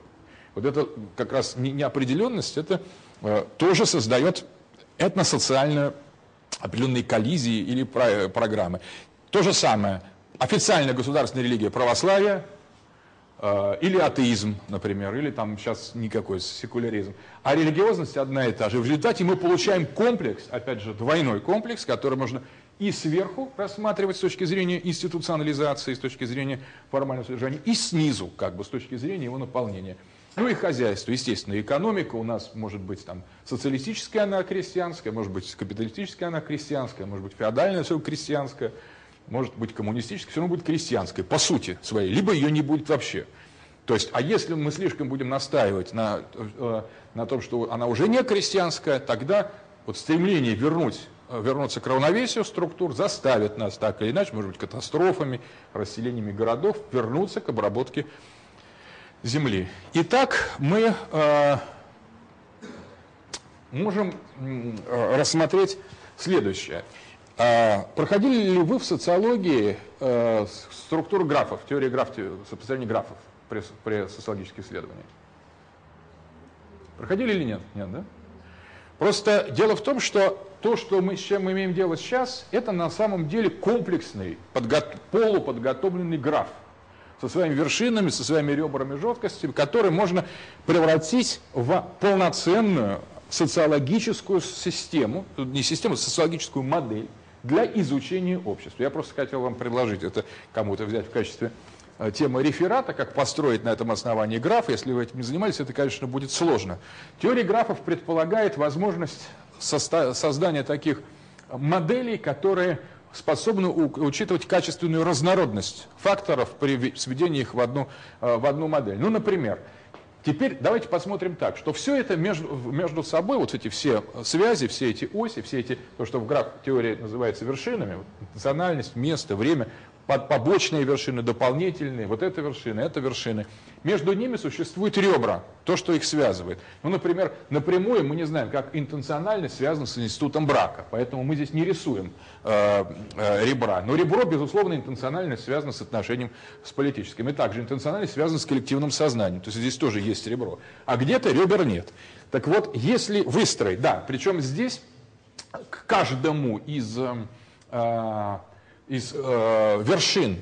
Вот это как раз неопределенность, это э, тоже создает этносоциальные определенные коллизии или программы. То же самое официальная государственная религия православие э, или атеизм, например, или там сейчас никакой секуляризм. А религиозность одна и та же. В результате мы получаем комплекс, опять же, двойной комплекс, который можно и сверху рассматривать с точки зрения институционализации, с точки зрения формального содержания, и снизу, как бы с точки зрения его наполнения. Ну и хозяйство, естественно, экономика у нас может быть там социалистическая, она крестьянская, может быть капиталистическая, она крестьянская, может быть феодальная, все крестьянская, может быть коммунистической, все равно будет крестьянской, по сути своей, либо ее не будет вообще. То есть, а если мы слишком будем настаивать на, э, на том, что она уже не крестьянская, тогда вот стремление вернуть, э, вернуться к равновесию структур заставит нас так или иначе, может быть, катастрофами, расселениями городов, вернуться к обработке Земли. Итак, мы э, можем э, рассмотреть следующее. А проходили ли вы в социологии э, структуру графов, теорию граф, сопоставления графов при, при социологических исследованиях? Проходили или нет? Нет, да? Просто дело в том, что то, что мы, с чем мы имеем дело сейчас, это на самом деле комплексный, подго полуподготовленный граф со своими вершинами, со своими ребрами жесткости, который можно превратить в полноценную социологическую систему, не систему, а социологическую модель для изучения общества. Я просто хотел вам предложить это кому-то взять в качестве э, темы реферата, как построить на этом основании граф. Если вы этим не занимались, это, конечно, будет сложно. Теория графов предполагает возможность создания таких моделей, которые способны учитывать качественную разнородность факторов при сведении их в одну, э, в одну модель. Ну, например, Теперь давайте посмотрим так, что все это между, между собой, вот эти все связи, все эти оси, все эти, то, что в граф теории называется вершинами, национальность, место, время, побочные вершины, дополнительные, вот это вершины, это вершины. Между ними существуют ребра, то, что их связывает. Ну, например, напрямую мы не знаем, как интенциональность связана с институтом брака, поэтому мы здесь не рисуем э, э, ребра. Но ребро, безусловно, интенциональность связана с отношением с политическим. И также интенциональность связана с коллективным сознанием, то есть здесь тоже есть ребро. А где-то ребер нет. Так вот, если выстроить, да, причем здесь к каждому из... Э, из э, вершин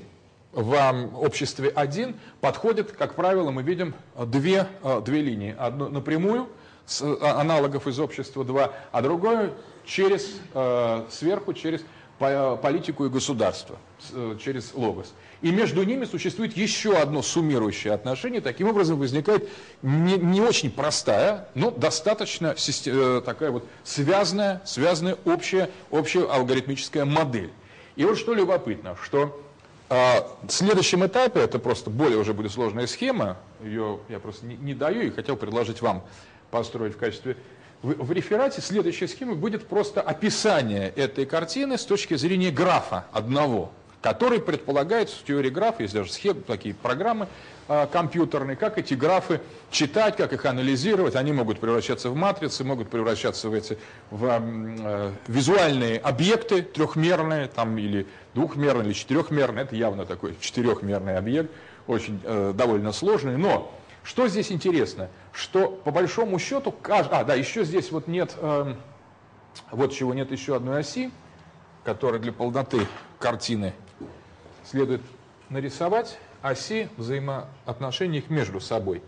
в обществе один подходит, как правило, мы видим две, э, две линии. Одну напрямую, с э, аналогов из общества два, а другое через, э, сверху через политику и государство, э, через логос. И между ними существует еще одно суммирующее отношение. Таким образом возникает не, не очень простая, но достаточно э, такая вот связанная, связанная общая, общая алгоритмическая модель. И вот что любопытно, что э, в следующем этапе, это просто более уже будет сложная схема, ее я просто не, не даю и хотел предложить вам построить в качестве... В, в реферате следующая схема будет просто описание этой картины с точки зрения графа одного который предполагает в теории графа, есть даже схемы, такие программы э, компьютерные, как эти графы читать, как их анализировать. Они могут превращаться в матрицы, могут превращаться в эти в, э, визуальные объекты трехмерные, там, или двухмерные, или четырехмерные. Это явно такой четырехмерный объект, очень э, довольно сложный. Но что здесь интересно, что по большому счету, кажд... а, да, еще здесь вот нет, э, вот чего нет еще одной оси, которая для полноты картины следует нарисовать оси взаимоотношений их между собой.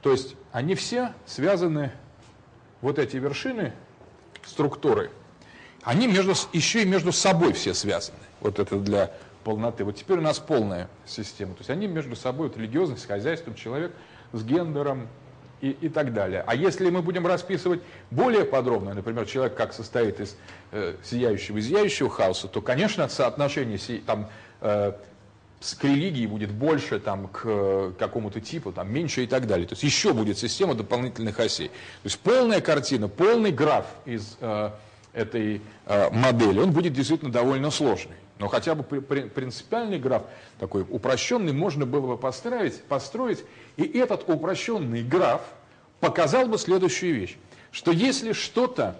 То есть они все связаны, вот эти вершины, структуры, они между, еще и между собой все связаны. Вот это для полноты. Вот теперь у нас полная система. То есть они между собой, вот религиозность, хозяйством, человек с гендером и, и так далее. А если мы будем расписывать более подробно, например, человек как состоит из э, сияющего и зияющего хаоса, то, конечно, соотношение там, к религии будет больше, там, к э, какому-то типу, там, меньше и так далее. То есть еще будет система дополнительных осей. То есть полная картина, полный граф из э, этой э, модели, он будет действительно довольно сложный. Но хотя бы принципиальный граф, такой упрощенный, можно было бы построить, построить. И этот упрощенный граф показал бы следующую вещь. Что если что-то,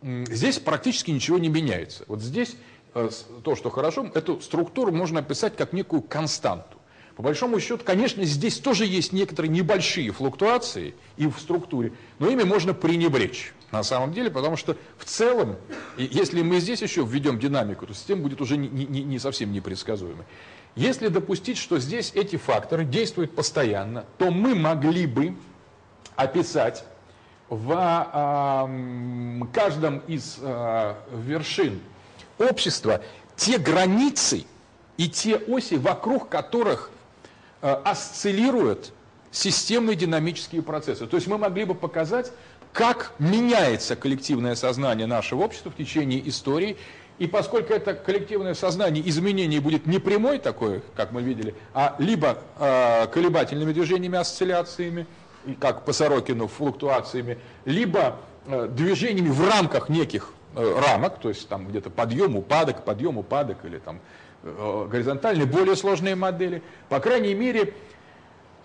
здесь практически ничего не меняется. Вот здесь Э, то, что хорошо, эту структуру можно описать как некую константу. По большому счету, конечно, здесь тоже есть некоторые небольшие флуктуации и в структуре, но ими можно пренебречь на самом деле, потому что в целом, если мы здесь еще введем динамику, то система будет уже не, не, не совсем непредсказуемой. Если допустить, что здесь эти факторы действуют постоянно, то мы могли бы описать в э, каждом из э, вершин общества те границы и те оси, вокруг которых э, осциллируют системные динамические процессы. То есть мы могли бы показать, как меняется коллективное сознание нашего общества в течение истории. И поскольку это коллективное сознание изменений будет не прямой такой, как мы видели, а либо э, колебательными движениями, осцилляциями, как по Сорокину, флуктуациями, либо э, движениями в рамках неких рамок, то есть там где-то подъем, упадок, подъем, упадок или там э, горизонтальные, более сложные модели. По крайней мере,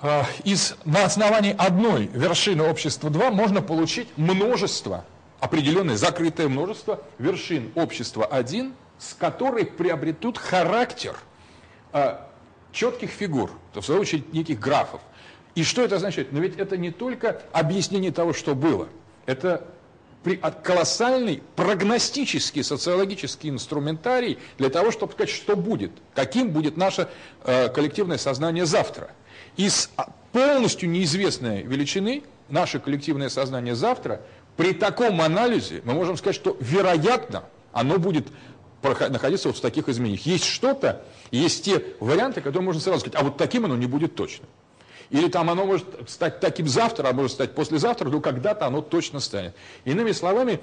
э, из, на основании одной вершины общества 2 можно получить множество, определенное закрытое множество вершин общества 1, с которой приобретут характер э, четких фигур, то в свою очередь неких графов. И что это означает? Но ведь это не только объяснение того, что было. Это колоссальный прогностический социологический инструментарий для того, чтобы сказать, что будет, каким будет наше э, коллективное сознание завтра. Из а, полностью неизвестной величины наше коллективное сознание завтра, при таком анализе мы можем сказать, что вероятно оно будет находиться вот в таких изменениях. Есть что-то, есть те варианты, которые можно сразу сказать, а вот таким оно не будет точно. Или там оно может стать таким завтра, а может стать послезавтра, но когда-то оно точно станет. Иными словами,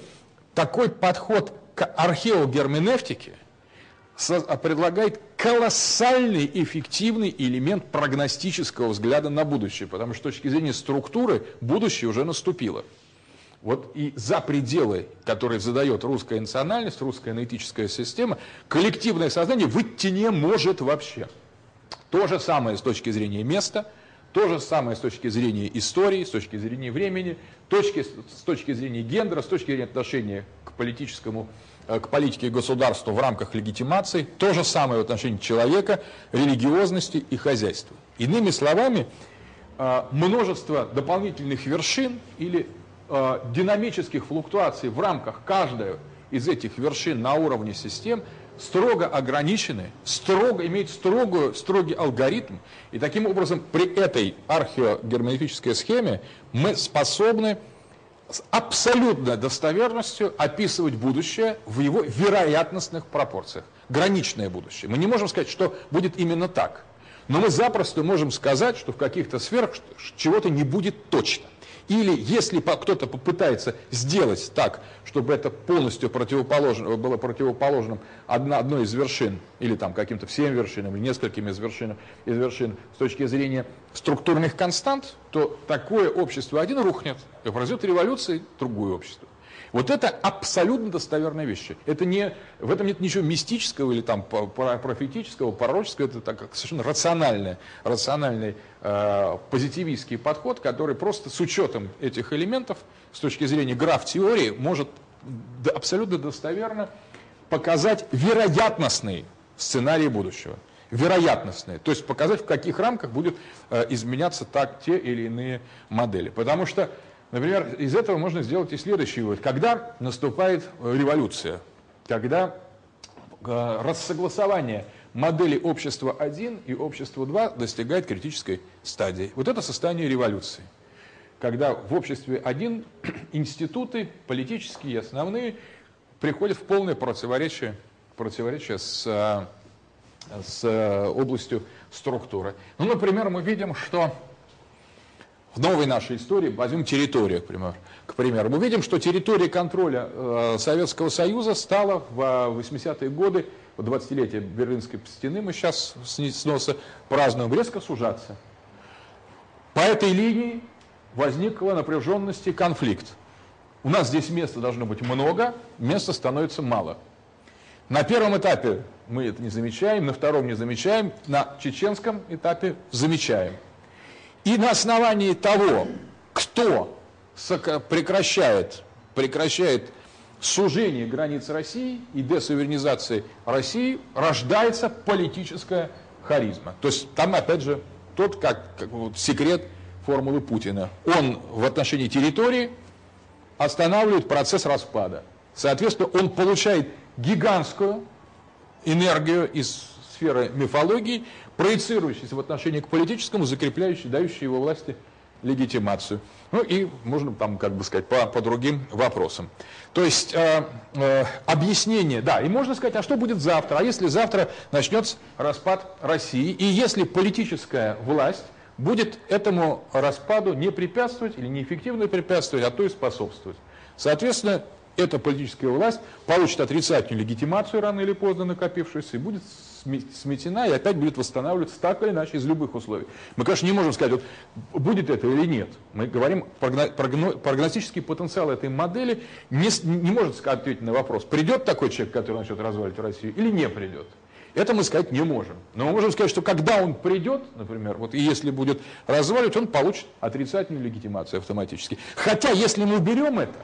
такой подход к археогерменевтике предлагает колоссальный эффективный элемент прогностического взгляда на будущее, потому что с точки зрения структуры будущее уже наступило. Вот и за пределы, которые задает русская национальность, русская аналитическая система, коллективное сознание выйти не может вообще. То же самое с точки зрения места – то же самое с точки зрения истории, с точки зрения времени, точки, с точки зрения гендера, с точки зрения отношения к политическому, э, к политике государства в рамках легитимации, то же самое в отношении человека, религиозности и хозяйства. Иными словами, э, множество дополнительных вершин или э, динамических флуктуаций в рамках каждой из этих вершин на уровне систем – строго ограничены, строго, имеют строгую, строгий алгоритм. И таким образом при этой археогерменевтической схеме мы способны с абсолютной достоверностью описывать будущее в его вероятностных пропорциях. Граничное будущее. Мы не можем сказать, что будет именно так. Но мы запросто можем сказать, что в каких-то сферах чего-то не будет точно. Или если кто-то попытается сделать так, чтобы это полностью противоположно, было противоположным одной из вершин, или там каким-то всем вершинам, или несколькими из вершин, из вершин с точки зрения структурных констант, то такое общество один рухнет, и произойдет революция, другое общество. Вот это абсолютно достоверные вещи. Это не, в этом нет ничего мистического или там профетического, пророческого. Это так, совершенно рациональный, рациональный э, позитивистский подход, который просто с учетом этих элементов, с точки зрения граф-теории, может абсолютно достоверно показать вероятностный сценарий будущего. Вероятностные. То есть показать, в каких рамках будут э, изменяться так те или иные модели. Потому что Например, из этого можно сделать и следующий вывод. Когда наступает революция, когда э, рассогласование модели общества 1 и общества 2 достигает критической стадии. Вот это состояние революции. Когда в обществе 1 институты политические и основные приходят в полное противоречие, противоречие с, э, с областью структуры. Ну, например, мы видим, что в новой нашей истории, возьмем территорию, к примеру, к примеру, мы видим, что территория контроля э, Советского Союза стала в 80-е годы, в 20-летие Берлинской стены, мы сейчас сноса празднуем, резко сужаться. По этой линии возникла напряженность и конфликт. У нас здесь места должно быть много, места становится мало. На первом этапе мы это не замечаем, на втором не замечаем, на чеченском этапе замечаем. И на основании того, кто прекращает, прекращает сужение границ России и десуверенизации России, рождается политическая харизма. То есть там, опять же, тот как, как вот, секрет формулы Путина. Он в отношении территории останавливает процесс распада. Соответственно, он получает гигантскую энергию из сферы мифологии, проецирующийся в отношении к политическому, закрепляющий, дающий его власти легитимацию. Ну и можно там, как бы сказать, по, по другим вопросам. То есть э, э, объяснение, да, и можно сказать, а что будет завтра? А если завтра начнется распад России, и если политическая власть будет этому распаду не препятствовать или неэффективно препятствовать, а то и способствовать. Соответственно, эта политическая власть получит отрицательную легитимацию рано или поздно накопившуюся и будет сметена и опять будет восстанавливаться так или иначе из любых условий. Мы, конечно, не можем сказать, вот, будет это или нет. Мы говорим, прогно, прогно, прогностический потенциал этой модели не, не может ответить на вопрос, придет такой человек, который начнет разваливать Россию, или не придет. Это мы сказать не можем. Но мы можем сказать, что когда он придет, например, вот и если будет разваливать, он получит отрицательную легитимацию автоматически. Хотя, если мы уберем это,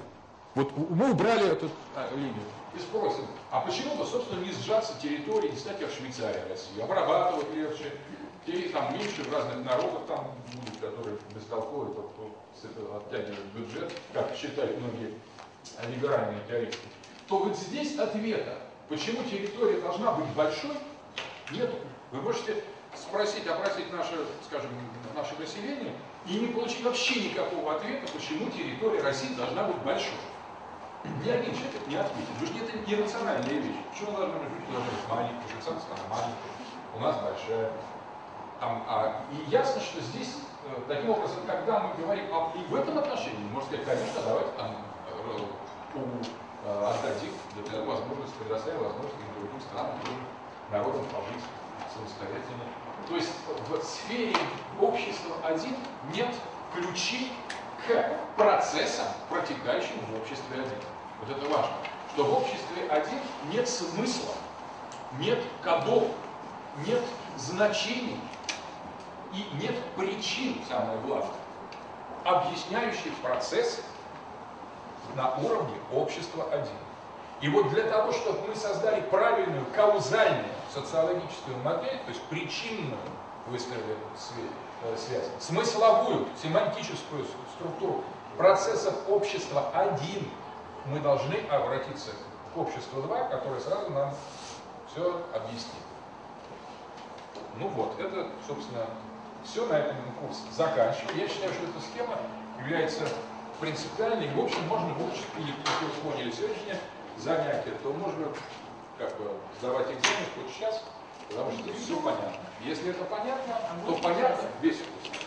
вот мы убрали эту а, линию и спросим, а почему бы, собственно, не сжаться территории, не стать как Швейцария России, обрабатывать легче, или там меньше в разных народах там будут, которые бестолковые, только оттягивают бюджет, как считают многие либеральные теоретики, то вот здесь ответа Почему территория должна быть большой? Нет. Вы можете спросить, опросить наше, скажем, наше население и не получить вообще никакого ответа, почему территория России должна быть большой. Один человек не ответит. Потому что это иррациональная вещь. Почему должна быть должна быть маленькая, Швейцарская страна маленькая, у нас большая. Там, а, и ясно, что здесь, э, таким образом, когда мы говорим об, и в этом отношении, можно сказать, конечно, давайте там э, у Э, отдадим для возможности, предоставим возможность другим странам, другим народам пожить самостоятельно. То есть в сфере общества один нет ключей к процессам, протекающим в обществе один. Вот это важно. Что в обществе один нет смысла, нет кодов, нет значений и нет причин, самое главное, объясняющих процессы, на уровне общества один. И вот для того, чтобы мы создали правильную каузальную социологическую модель, то есть причинную выстроили э, связь, смысловую, семантическую структуру процессов общества один, мы должны обратиться к обществу два, которое сразу нам все объяснит. Ну вот, это, собственно, все на этом курсе заканчиваю. Я считаю, что эта схема является принципиальный. В общем, можно выучить, или если вы поняли занятие, то можно как бы сдавать экзамен хоть сейчас, потому что все понятно. Если это понятно, то понятно весь курс.